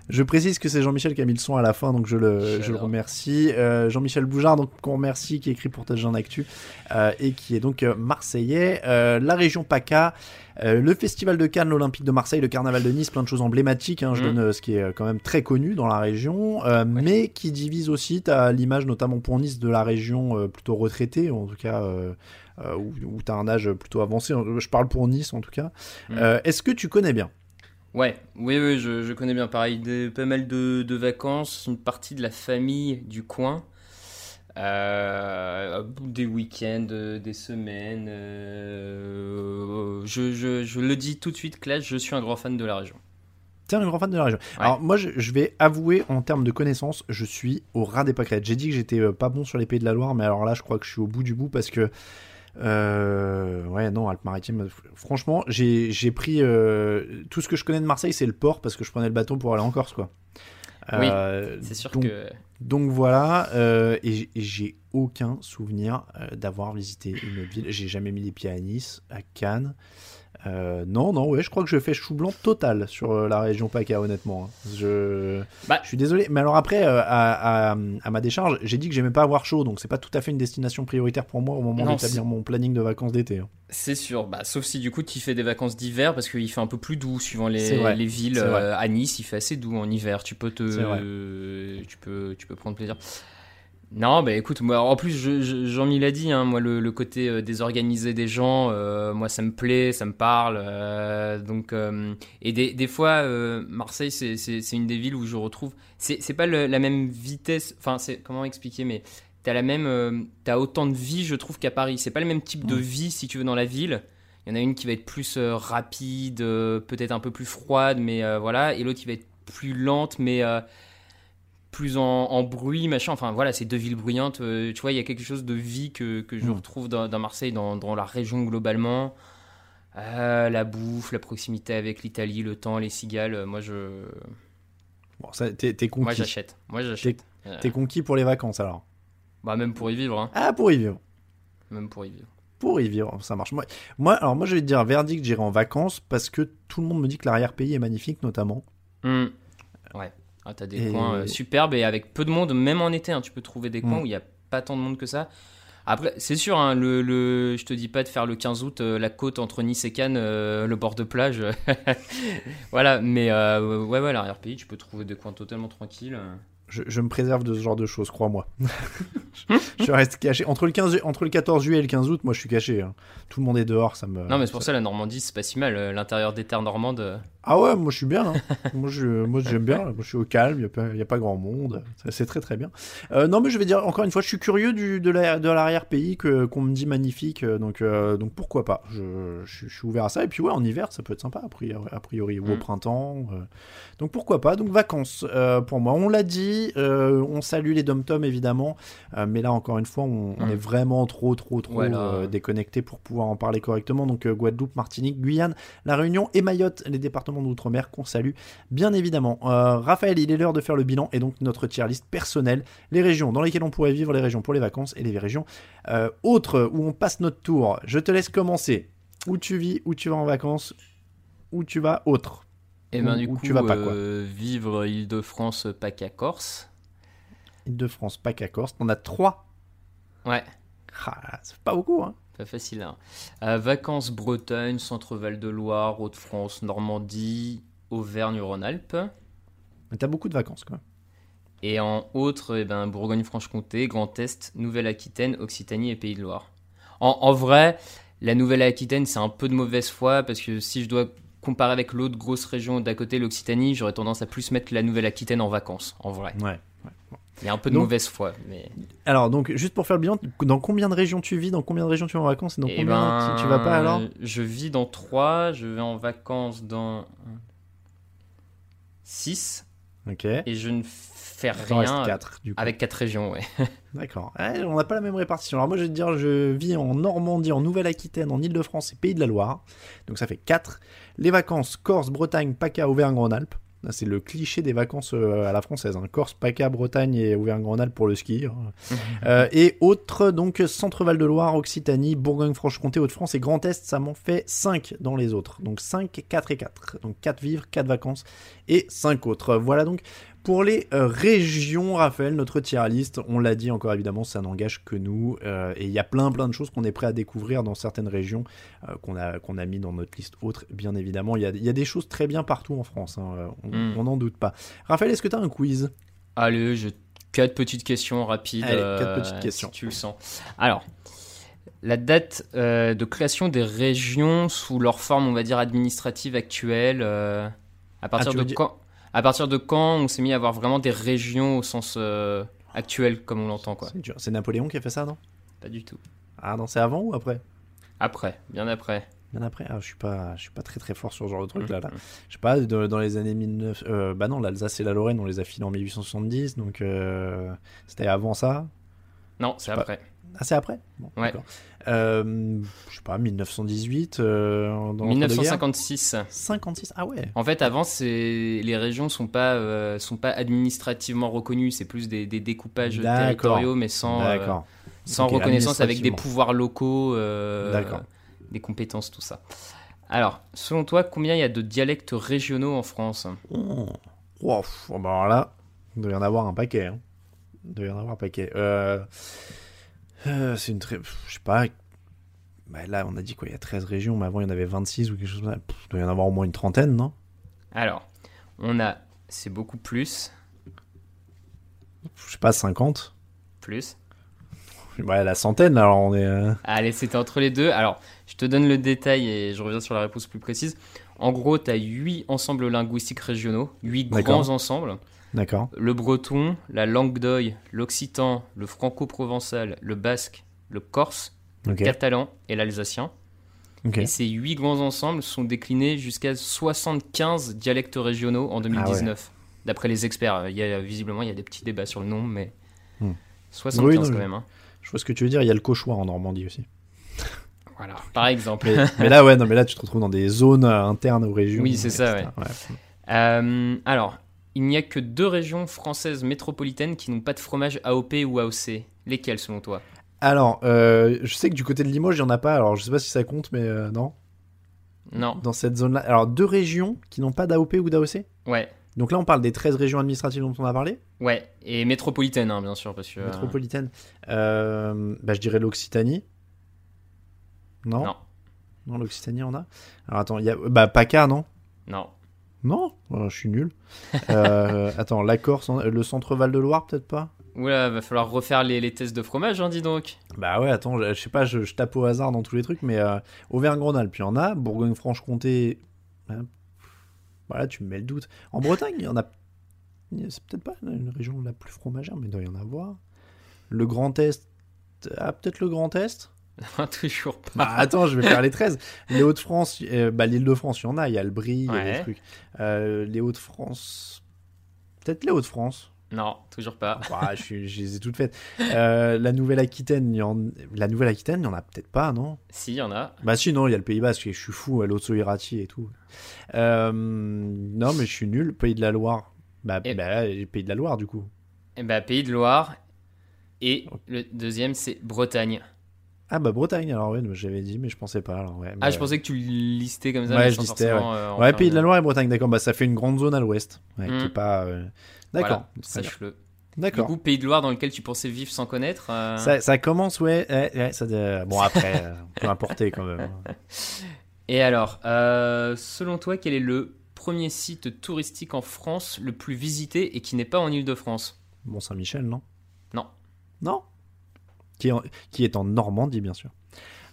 Je précise que c'est Jean-Michel qui a mis le son à la fin, donc je le, je le remercie. Euh, Jean-Michel Boujard, donc qu'on remercie, qui écrit pour Touchdown Actu, euh, et qui est donc euh, marseillais. Euh, la région PACA, euh, le Festival de Cannes, l'Olympique de Marseille, le Carnaval de Nice, plein de choses emblématiques, hein, je Mm. donne euh, ce qui est euh, quand même très connu dans la région, euh, mais qui divise aussi, tu as l'image notamment pour Nice de la région euh, plutôt retraitée, en tout cas... Où, où tu as un âge plutôt avancé, je parle pour Nice en tout cas. Mm. Euh, Est-ce que tu connais bien Ouais, oui, oui, je, je connais bien pareil. Des, pas mal de, de vacances, une partie de la famille du coin. Euh, des week-ends, euh, des semaines. euh, je, je, je le dis tout de suite, Clash, je suis un grand fan de la région. T'es un grand fan de la région. Ouais. Alors moi, je, je vais avouer en termes de connaissances, je suis au ras des pâquerettes. J'ai dit que j'étais pas bon sur les pays de la Loire, mais alors là, je crois que je suis au bout du bout parce que euh, ouais, non, Alpes-Maritimes. Franchement, j'ai pris euh, tout ce que je connais de Marseille, c'est le port parce que je prenais le bateau pour aller en Corse, quoi. Oui, Euh, C'est sûr donc, que. Donc voilà, euh, et j'ai aucun souvenir d'avoir visité une autre ville. J'ai jamais mis les pieds à Nice, à Cannes. Euh, non, non, ouais, je crois que je fais chou blanc total sur euh, la région PACA, honnêtement. hein. Je... Bah. je suis désolé, mais alors après, euh, à, à- à ma décharge, j'ai dit que j'aimais pas avoir chaud, donc c'est pas tout à fait une destination prioritaire pour moi au moment d'établir mon planning de vacances d'été. hein. C'est sûr, bah, sauf si du coup tu fais des vacances d'hiver parce qu'il fait un peu plus doux suivant les, villes. Euh, à Nice, il fait assez doux en hiver. Tu peux te, tu peux, tu peux prendre plaisir. Non, bah écoute, moi, en plus, je- je- Jean-Mi l'a dit, hein, moi, le, le côté euh, désorganisé des gens, euh, moi, ça me plaît, ça me parle. euh, donc, et des, des fois, Marseille, c'est- une des villes où je retrouve. C'est pas le- la même vitesse, enfin, c'est comment expliquer, mais t'as la même. t'as autant de vie, je trouve, qu'à Paris. C'est pas le même type de vie, si tu veux, dans la ville. Il y en a une qui va être plus rapide, peut-être un peu plus froide, mais voilà, et l'autre qui va être plus lente, mais plus en, en bruit, machin. Enfin voilà, c'est deux villes bruyantes. euh, tu vois, il y a quelque chose de vie que, que je Mm. retrouve dans, dans Marseille, dans, dans la région globalement. Euh, la bouffe, la proximité avec l'Italie, le temps, les cigales. euh, moi, je, Bon, ça, t'es t'es moi, conquis. j'achète. Moi, j'achète. Euh, T'es conquis pour les vacances alors. bah même pour y vivre, hein. Ah, pour y vivre. Même pour y vivre. Pour y vivre, ça marche. Moi, moi, alors moi, je vais te dire, verdict, j'irai en vacances parce que tout le monde me dit que l'arrière-pays est magnifique, notamment. Hmm. Ouais. Ah, t'as des Et- coins euh, superbes et avec peu de monde, même en été, hein, tu peux trouver des coins Mm. où il n'y a pas tant de monde que ça. Après, c'est sûr, hein, le, le, je te dis pas de faire le 15 août euh, la côte entre Nice et Cannes, euh, le bord de plage. voilà, mais ouais, ouais, l'arrière-pays, tu peux trouver des coins totalement tranquilles. Je, je me préserve de ce genre de choses, crois-moi. je, reste caché. Entre le, 15, ju- entre le 14 juillet et le 15 août, moi, je suis caché. hein. Tout le monde est dehors, ça me. non, mais c'est pour ça la Normandie, c'est pas si mal. L'intérieur des terres normandes. Ah ouais, moi, je suis bien. hein. moi, je, moi, j'aime bien. Moi, je suis au calme, il n'y a, pas- y a pas grand monde. C'est très, très bien. Euh, non, mais je vais dire, encore une fois, je suis curieux du, de la- de l'arrière-pays que, qu'on me dit magnifique. euh, Donc, euh, donc pourquoi pas je, je, je suis ouvert à ça. Et puis, ouais, en hiver, ça peut être sympa, a priori, ou au Mm. printemps. euh. Donc, pourquoi pas. Donc, vacances pour moi. On l'a dit, on salue les dom-toms, évidemment. Mais là, encore une fois, on, on Mm. est vraiment trop, trop, trop Ouais, là. déconnecté pour pouvoir en parler correctement. Donc, Guadeloupe, Martinique, Guyane, La Réunion et Mayotte, les départements d'outre-mer qu'on salue, bien évidemment. Euh, Raphaël, il est l'heure de faire le bilan et donc notre tier list personnelle. Les régions dans lesquelles on pourrait vivre, les régions pour les vacances et les régions euh, autres où on passe notre tour. Je te laisse commencer. Où tu vis, où tu vas en vacances, où tu vas autre? Et ben Ou- du ou coup, tu vas pas, quoi. euh, vivre Île-de-France, PACA, Corse. Île-de-France, PACA, Corse. On a trois. Ouais. Ah, c'est pas beaucoup, hein. Pas facile. Hein. Euh, vacances Bretagne, Centre-Val de Loire, Hauts-de-France, Normandie, Auvergne-Rhône-Alpes. T'as beaucoup de vacances, même. Et en autres, eh ben, Bourgogne-Franche-Comté, Grand Est, Nouvelle-Aquitaine, Occitanie et Pays de Loire. En, en vrai, la Nouvelle-Aquitaine, c'est un peu de mauvaise foi parce que si je dois comparer avec l'autre grosse région d'à côté, l'Occitanie, j'aurais tendance à plus mettre la Nouvelle-Aquitaine en vacances, en vrai. Ouais. Il y a un peu de Donc- mauvaise foi, mais... Alors, donc, juste pour faire le bilan, dans combien de régions tu vis, dans combien de régions tu vas en vacances et dans Eh combien ben, tu, tu vas pas alors? Je vis dans 3, je vais en vacances dans 6 Ok. et je ne fais rien 4, du coup. avec 4 régions, ouais. D'accord. Ouais, on n'a pas la même répartition. Alors moi, je vais te dire, je vis en Normandie, en Nouvelle-Aquitaine, en Île-de-France et Pays de la Loire. Donc ça fait 4. Les vacances, Corse, Bretagne, PACA, Auvergne-Rhône-Alpes. Là, C'est le cliché des vacances euh, à la française. hein. Corse, PACA, Bretagne et Auvergne-Rhône-Alpes pour le ski. hein. Euh, et autres, donc Centre-Val de Loire, Occitanie, Bourgogne-Franche-Comté, Hauts-de-France et Grand Est, ça m'en fait 5 dans les autres. Donc 5, 4 et 4. Donc 4 vivres, 4 vacances et 5 autres. Voilà donc pour les euh, régions, Raphaël, notre tier list, on l'a dit encore évidemment, ça n'engage que nous. euh, et il y a plein plein de choses qu'on est prêt à découvrir dans certaines régions euh, qu'on a, qu'on a mis dans notre liste autre, bien évidemment. Il y a, y a des choses très bien partout en France, hein, on Mm. on n'en doute pas. Raphaël, est-ce que tu as un quiz? Allez, je... quatre petites questions rapides. Allez, quatre petites questions. Si tu le sens. Alors, la date de création des régions sous leur forme, on va dire, administrative actuelle, à partir Ah, de quand? À partir de quand on s'est mis à avoir vraiment des régions au sens euh, actuel, comme on l'entend, quoi? C'est Napoléon qui a fait ça, non? Pas du tout. Ah non, c'est avant ou après? Après, bien après. Bien après? Ah, Je suis pas, je suis pas très très fort sur ce genre de truc là. là. Mhm. Je sais pas, dans les années 19... euh, bah non, l'Alsace et la Lorraine, on les a filés en 1870, donc euh, c'était avant ça. Non, c'est pas- après. Ah, c'est après? Bon, Ouais. Euh, je sais pas, 1918 euh, dans l'entre-deux-guerres? 1956. 56 Ah ouais. En fait, avant, les régions sont pas euh, sont pas administrativement reconnues. C'est plus des, des découpages territoriaux, mais sans euh, sans reconnaissance avec des pouvoirs locaux, euh, des compétences, tout ça. Alors, selon toi, combien il y a de dialectes régionaux en France? Oh. Wow. Bon, bah alors là, il doit y en avoir un paquet. hein. Il doit y en avoir un paquet. Euh, euh, c'est une très. Je sais pas. Bah, là, on a dit quoi Il y a 13 régions, mais avant, il y en avait 26 ou quelque chose comme ça. Pff, Il doit y en avoir au moins une trentaine, non? Alors, on a, c'est beaucoup plus, Je sais pas, 50 plus. Ouais, la centaine, alors on est. euh, Allez, c'était entre les deux. Alors, je te donne le détail et je reviens sur la réponse plus précise. En gros, tu as 8 ensembles linguistiques régionaux, 8 D'accord. grands ensembles. D'accord. Le breton, la langue d'oï, l'occitan, le franco-provençal, le basque, le corse, le catalan et l'alsacien. Et ces 8 grands ensembles sont déclinés jusqu'à 75 dialectes régionaux en 2019. D'après les experts, il y a, visiblement, il y a des petits débats sur le nombre, mais Hmm. 75 Oui, non, quand même. hein. Je vois ce que tu veux dire. Il y a le cauchois en Normandie aussi. Voilà, par exemple. Mais, mais là, ouais, non, mais là, tu te retrouves dans des zones internes aux régions. Oui, c'est ça. Euh, alors, il n'y a que deux régions françaises métropolitaines qui n'ont pas de fromage AOP ou AOC. Lesquelles selon toi? Alors, euh, je sais que du côté de Limoges, il n'y en a pas. Alors, je sais pas si ça compte, mais euh, non? Non. Dans cette zone-là. Alors, deux régions qui n'ont pas d'AOP ou d'AOC Ouais. Donc là, on parle des 13 régions administratives dont on a parlé? Ouais. Et métropolitaine, hein, bien sûr, parce que. euh, Métropolitaine. Euh, bah, je dirais l'Occitanie. Non? Non. Non, l'Occitanie, on a. Alors, attends, il y a. Bah, PACA, non? Non. Non Oh, Je suis nul. Euh, attends, la Corse, le centre-Val de Loire, peut-être pas? Oula, va falloir refaire les, les tests de fromage, hein, dis donc. Bah ouais, attends, je, je sais pas, je, je tape au hasard dans tous les trucs, mais euh, Auvergne-Rhône-Alpes, il y en a. Bourgogne-Franche-Comté. hein, voilà, tu me mets le doute. En Bretagne, il y en a. C'est peut-être pas une région la plus fromagère, mais il doit y en avoir. Le Grand Est. Ah, peut-être le Grand Est? Toujours pas. Bah attends, je vais faire les 13. Les Hauts-de-France, euh, bah l'île de France, il y en a, il y a le Brie, il y a des trucs. Euh, les Hauts-de-France. Peut-être les Hauts-de-France. Non, toujours pas. Bah, je, je les ai toutes faites. Euh, la Nouvelle-Aquitaine, en... la Nouvelle-Aquitaine, il y en a peut-être pas, non? Si, il y en a. Bah si, non, il y a le Pays Basque, je suis fou, euh, l'Otso Irati et tout. Non, mais je suis nul. Pays de la Loire. Bah, Et- bah là, Pays de la Loire, du coup. Eh ben, Pays de Loire. Et le deuxième, c'est Bretagne. Ah bah Bretagne, alors ouais, j'avais dit, mais je pensais pas. Alors, ouais, Ah, Mais, je pensais que tu listais comme ça. Ouais, je listais, euh, Ouais, faire Pays de la Loire et Bretagne, d'accord. Bah ça fait une grande zone à l'ouest. Ouais, Hmm. qui est pas... euh, D'accord. Voilà, sache-le. Du D'accord. coup, Pays de Loire dans lequel tu pensais vivre sans connaître. euh, Ça, ça commence, ouais. ouais, ouais, ça, euh, bon, après, euh, peut importer quand même. Et alors, euh, selon toi, quel est le premier site touristique en France le plus visité et qui n'est pas en Ile-de-France Mont Saint-Michel, non? Non. Non? Qui est, en, qui est en Normandie, bien sûr.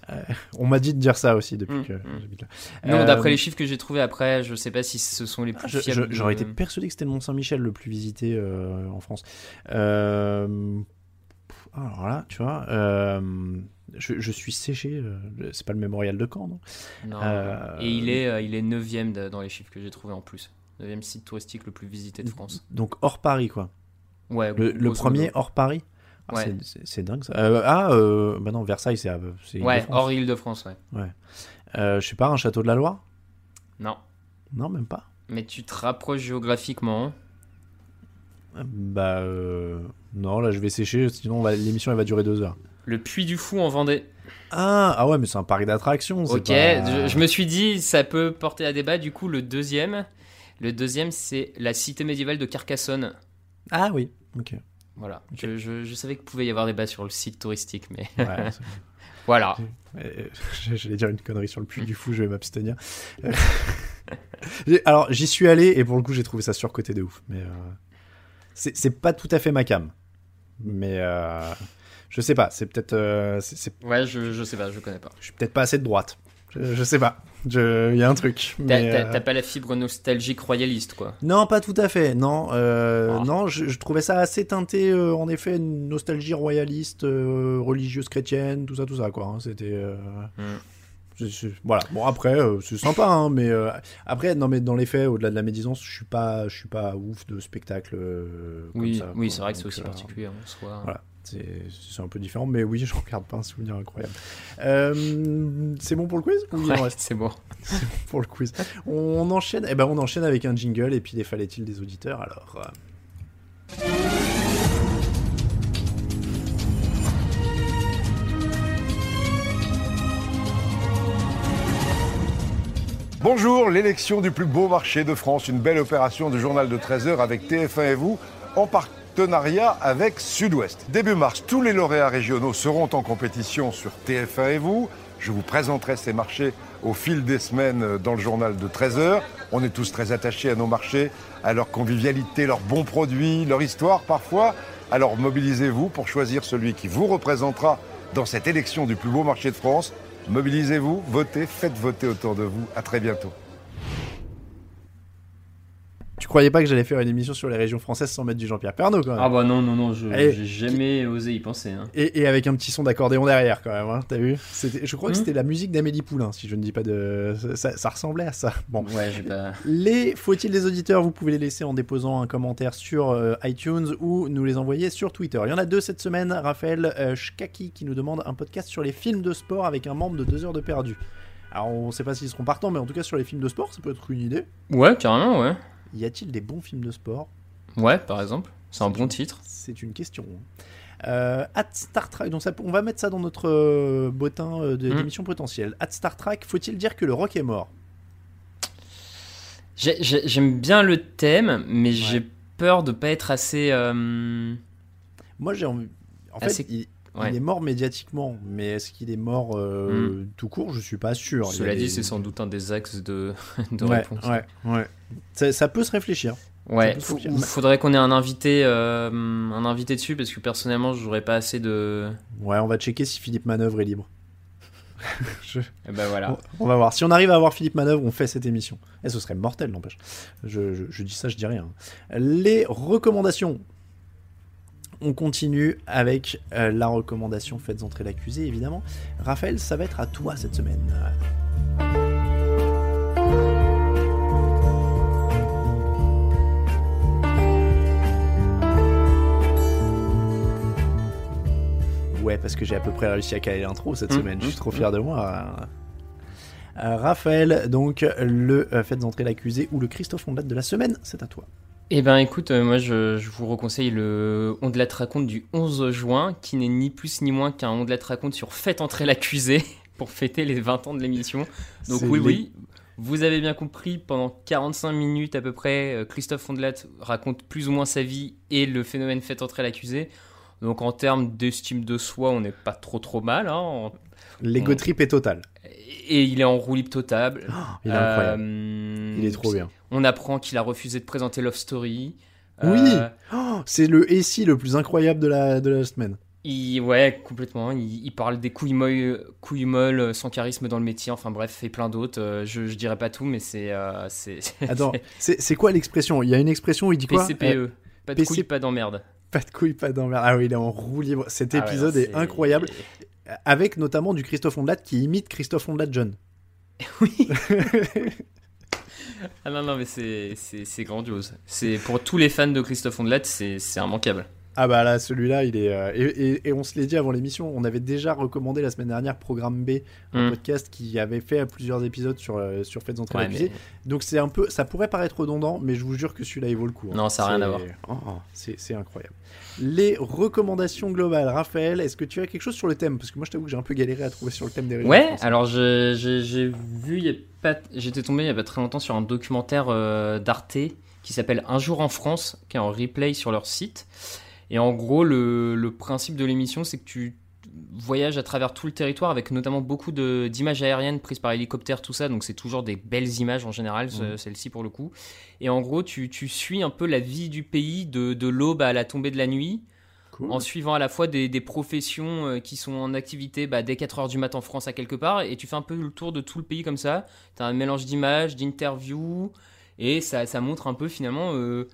Euh, on m'a dit de dire ça aussi depuis Mm, que mm. j'habite là. Non, Euh, d'après les chiffres que j'ai trouvés après, je sais pas si ce sont les plus je- fiables. je- J'aurais été persuadé que c'était le Mont Saint-Michel le plus visité euh, en France. Euh, alors là, tu vois, euh, je, je suis séché. euh, c'est pas le mémorial de Caen, non Non. Euh, Et il est, euh, il est 9ème dans les chiffres que j'ai trouvés en plus. 9ème site touristique le plus visité de France. Donc hors Paris, quoi. Ouais, Le, premier hors Paris Ah, Ouais. c'est- dingue ça. Euh, ah, euh, bah non, Versailles, c'est. Ouais, hors Île-de-France, ouais. Euh, je sais pas, un château de la Loire? Non. Non, même pas. Mais tu te rapproches géographiquement. Bah euh, non, là je vais sécher, sinon l'émission elle va durer deux heures. Le Puy du Fou en Vendée. Ah, ah ouais, mais c'est un parc d'attractions. c'est Ok, pas- je, je me suis dit, ça peut porter à débat. Du coup, le deuxième, le deuxième, c'est la cité médiévale de Carcassonne. Ah oui, ok. Voilà. Je, je- je savais qu'il pouvait y avoir débat sur le site touristique, mais Ouais, voilà. J'allais dire une connerie sur le puits du fou, je vais m'abstenir. Euh, Alors j'y suis allé et pour le coup j'ai trouvé ça surcoté de ouf. Mais euh, c'est pas tout à fait ma cam. Mais euh, je sais pas, c'est peut-être. euh, Ouais, je, je sais pas, je connais pas. je suis peut-être pas assez de droite. Je, je sais pas. Je- Il y a un truc. T'as euh, t'as pas la fibre nostalgique royaliste, quoi. Non, pas tout à fait. Non, euh, Ah. non, je, je trouvais ça assez teinté, euh, en effet, une nostalgie royaliste, religieuse chrétienne, tout ça, tout ça, quoi. hein. C'était, euh, Mm. c'est- voilà. Bon après, c'est sympa, hein, mais après, non, mais dans les faits, au-delà de la médisance, je suis pas, je suis pas ouf de spectacle. comme Oui, ça, oui, c'est vrai que c'est aussi particulier en soi. voilà. C'est un peu différent, mais oui, je regarde pas un souvenir incroyable. Euh, c'est bon pour le quiz Ouais, reste c'est bon. C'est bon pour le quiz. On enchaîne, eh ben on enchaîne avec un jingle et puis les fallait-il des auditeurs alors. euh, Bonjour, l'élection du plus beau marché de France, une belle opération du journal de 13h avec TF1 et vous, en partenariat avec Sud-Ouest. Début mars, tous les lauréats régionaux seront en compétition sur TF1 et vous. Je vous présenterai ces marchés au fil des semaines dans le journal de 13h. On est tous très attachés à nos marchés, à leur convivialité, leurs bons produits, leur histoire parfois. Alors mobilisez-vous pour choisir celui qui vous représentera dans cette élection du plus beau marché de France. Mobilisez-vous, votez, faites voter autour de vous. À très bientôt. Tu croyais pas que j'allais faire une émission sur les régions françaises sans mettre du Jean-Pierre Pernaut quand même Ah bah non, non, non, je- j'ai jamais osé y penser. hein. et, et avec un petit son d'accordéon derrière quand même, hein, t'as vu? C'était- Je crois que Mhm. c'était la musique d'Amélie Poulain, si je ne dis pas de... Ça, ça ressemblait à ça. Bon. Ouais, j'ai pas. Les faut-il des auditeurs, vous pouvez les laisser en déposant un commentaire sur euh, iTunes ou nous les envoyer sur Twitter. Il y en a deux cette semaine. Raphaël euh, Shkaki qui nous demande un podcast sur les films de sport avec un membre de 2 heures de perdu. Alors on sait pas s'ils seront partants, mais en tout cas sur les films de sport, ça peut être une idée. Ouais, carrément, ouais. Y a-t-il des bons films de sport? Ouais, par exemple. C'est un bon titre. C'est une question. Euh, at Star Trek, donc ça, on va mettre ça dans notre euh, bottin euh, Mhm. d'émission potentielle. At Star Trek, faut-il dire que le rock est mort? J'ai- j'ai- J'aime bien le thème, mais j'ai peur de pas être assez. euh, Moi j'ai envie. En fait, Assez- il, ouais. il est mort médiatiquement, mais est-ce qu'il est mort euh, tout court Je suis pas sûr. Cela des- dit, c'est sans doute un des axes de, de ouais, réponse. Ouais, ouais. Ça, ça peut se réfléchir. Ouais, se réfléchir. faudrait qu'on ait un invité, euh, un invité dessus parce que personnellement, j'aurais pas assez de. Ouais, on va checker si Philippe Manœuvre est libre. Je- Et ben voilà. On, on va voir. Si on arrive à avoir Philippe Manœuvre, on fait cette émission. Et ce serait mortel, n'empêche. Je, je- je dis ça, je dis rien. Les recommandations. On continue avec euh, la recommandation Faites entrer l'accusé, évidemment. Raphaël, ça va être à toi cette semaine. Ouais, parce que j'ai à peu près réussi à caler l'intro cette Mmh, semaine. Je suis mmh, trop fier de moi. Euh, Raphaël, donc le euh, Faites entrer l'accusé ou le Christophe Ondelat de la semaine, c'est à toi. Eh ben écoute, euh, moi je, je vous reconseille le Ondelat raconte du 11 juin, qui n'est ni plus ni moins qu'un Ondelat raconte sur Faites entrer l'accusé pour fêter les 20 ans de l'émission. Donc oui, les- oui, vous avez bien compris, pendant 45 minutes à peu près, euh, Christophe Ondelat raconte plus ou moins sa vie et le phénomène Faites entrer l'accusé. Donc en termes d'estime de soi, on n'est pas trop trop mal. Hein, L'ego trip est total. Et il est en roue libre totale. Il est incroyable. Euh, Il est trop bien. On apprend qu'il a refusé de présenter Love Story. Oui. Euh, Oh, c'est le et si le plus incroyable de la, de la semaine. il, ouais, complètement. Il, il parle des couilles molles, couilles molles sans charisme dans le métier. Enfin bref, et plein d'autres. Euh, je, je dirais pas tout, mais c'est. euh, c'est Attends, c'est quoi l'expression? Il y a une expression où il dit quoi? PCPE. Euh, pas de PC couilles, pas d'emmerde. Pas de couilles, pas d'emmerde. Ah oui, il est en roue libre. Cet Ah ouais, épisode est c'est- incroyable. Avec notamment du Christophe Ondelat qui imite Christophe Ondelat jeune. Ah non, non, mais c'est- grandiose. Pour tous les fans de Christophe Ondelat, c'est immanquable. Ah bah là, celui-là, il est... euh, et, et- et on se l'est dit avant l'émission, on avait déjà recommandé la semaine dernière Programme B, un Mm. podcast qui avait fait plusieurs épisodes sur, euh, sur Faites entrer Ouais, l'accusé. mais- Donc c'est un peu... Ça pourrait paraître redondant, mais je vous jure que celui-là, il vaut le coup. hein. Non, ça a rien à voir. Oh, oh, c'est incroyable. Les recommandations globales. Raphaël, est-ce que tu as quelque chose sur le thème? Parce que moi, je t'avoue que j'ai un peu galéré à trouver sur le thème des régions Ouais, alors j'ai j'ai vu, il y a pas, j'étais tombé il y a pas très longtemps sur un documentaire euh, d'Arte qui s'appelle Un jour en France, qui est en replay sur leur site. Et en gros, le, le principe de l'émission, c'est que tu voyages à travers tout le territoire avec notamment beaucoup d'images aériennes prises par hélicoptère, tout ça. Donc c'est toujours des belles images en général, Mhm. celle-ci pour le coup. Et en gros, tu, tu suis un peu la vie du pays de, de l'aube à la tombée de la nuit Cool. en suivant à la fois des, des professions euh, qui sont en activité bah, dès 4h du matin en France à quelque part, et tu fais un peu le tour de tout le pays comme ça. Tu as un mélange d'images, d'interviews, et ça, ça montre un peu finalement... Euh,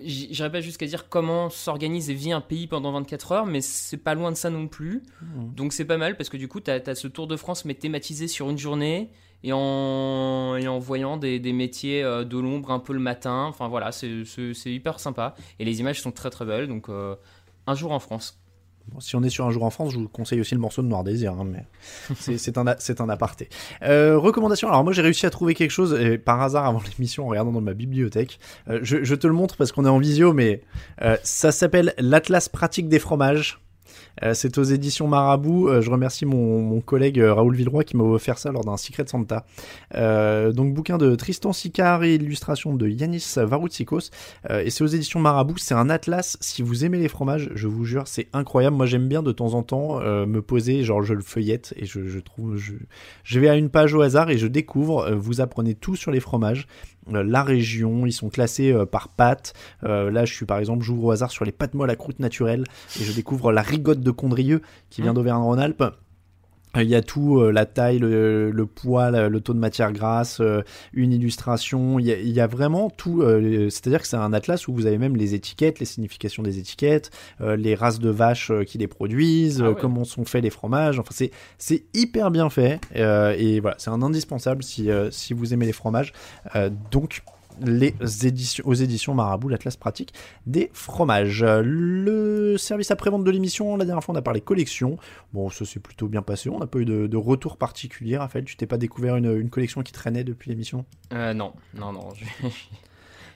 j- J'irais pas jusqu'à dire comment s'organise et vit un pays pendant 24 heures, mais c'est pas loin de ça non plus. Mhm. Donc c'est pas mal parce que du coup, tu as, ce Tour de France mais thématisé sur une journée et en, et en voyant des, des métiers euh, de l'ombre un peu le matin. Enfin voilà, c'est hyper sympa. Et les images sont très très belles. Donc euh, un jour en France. Si on est sur un jour en France, je vous conseille aussi le morceau de Noir Désir, hein, mais c'est un, un aparté. Euh, recommandation, alors moi j'ai réussi à trouver quelque chose, et par hasard avant l'émission en regardant dans ma bibliothèque. Euh, je, je, te le montre parce qu'on est en visio, mais euh, ça s'appelle l'Atlas pratique des fromages. Euh, c'est aux éditions Marabout. Euh, je remercie mon, collègue euh, Raoul Villeroy qui m'a offert ça lors d'un Secret Santa. donc bouquin de Tristan Sicard et illustration de Yanis Varoutsikos. et c'est aux éditions Marabout. C'est un atlas. Si vous aimez les fromages, je vous jure, c'est incroyable. Moi j'aime bien de temps en temps me poser, genre je le feuillette et je, trouve, je, vais à une page au hasard et je découvre. vous apprenez tout sur les fromages. La région, ils sont classés par pâte. Là, je suis par exemple, j'ouvre au hasard sur les pâtes molles à croûte naturelle et je découvre la rigotte de Condrieux qui vient mmh. d'Auvergne-Rhône-Alpes. Il y a tout, euh, la taille, le, poids, le taux de matière grasse, euh, une illustration. Il y, a, vraiment tout. Euh, c'est-à-dire que c'est un atlas où vous avez même les étiquettes, les significations des étiquettes, les races de vaches qui les produisent, ah comment sont faits les fromages. Enfin, c'est c'est hyper bien fait. et voilà, c'est un indispensable si si vous aimez les fromages. donc les éditions, aux éditions Marabout, la classe pratique des fromages. Le service après-vente de l'émission, la dernière fois on a parlé collection. Bon, ça s'est plutôt bien passé. On n'a pas eu de, retour particulier. Fait, tu t'es pas découvert une, une collection qui traînait depuis l'émission? Euh, Non, non, non.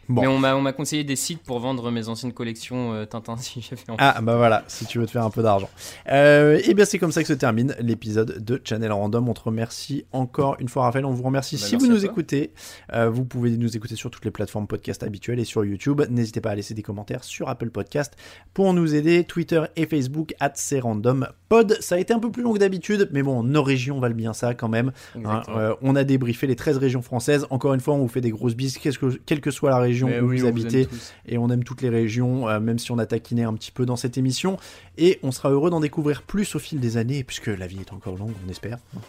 Mais on m'a conseillé des sites pour vendre mes anciennes collections euh, Tintin si j'avais envie. Ah bah voilà, si tu veux te faire un peu d'argent. Euh, et bien c'est comme ça que se termine l'épisode de Channel Random. On te remercie encore une fois Raphaël, on vous remercie bah, si vous nous écoutez. Euh, vous pouvez nous écouter sur toutes les plateformes podcast habituelles et sur YouTube. N'hésitez pas à laisser des commentaires sur Apple Podcast pour nous aider. Twitter et Facebook at random pod. Ça a été un peu plus long que d'habitude, mais bon, nos régions valent bien ça quand même. Hein. Euh, on a débriefé les 13 régions françaises. Encore une fois, on vous fait des grosses bises, quelle que soit la région où vous habitez. Et on aime toutes les régions, euh, même si on a taquiné un petit peu dans cette émission. Et on sera heureux d'en découvrir plus au fil des années, puisque la vie est encore longue, on espère. On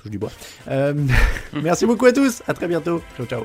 touche du bois. Euh, merci beaucoup à tous. À très bientôt. Ciao, ciao.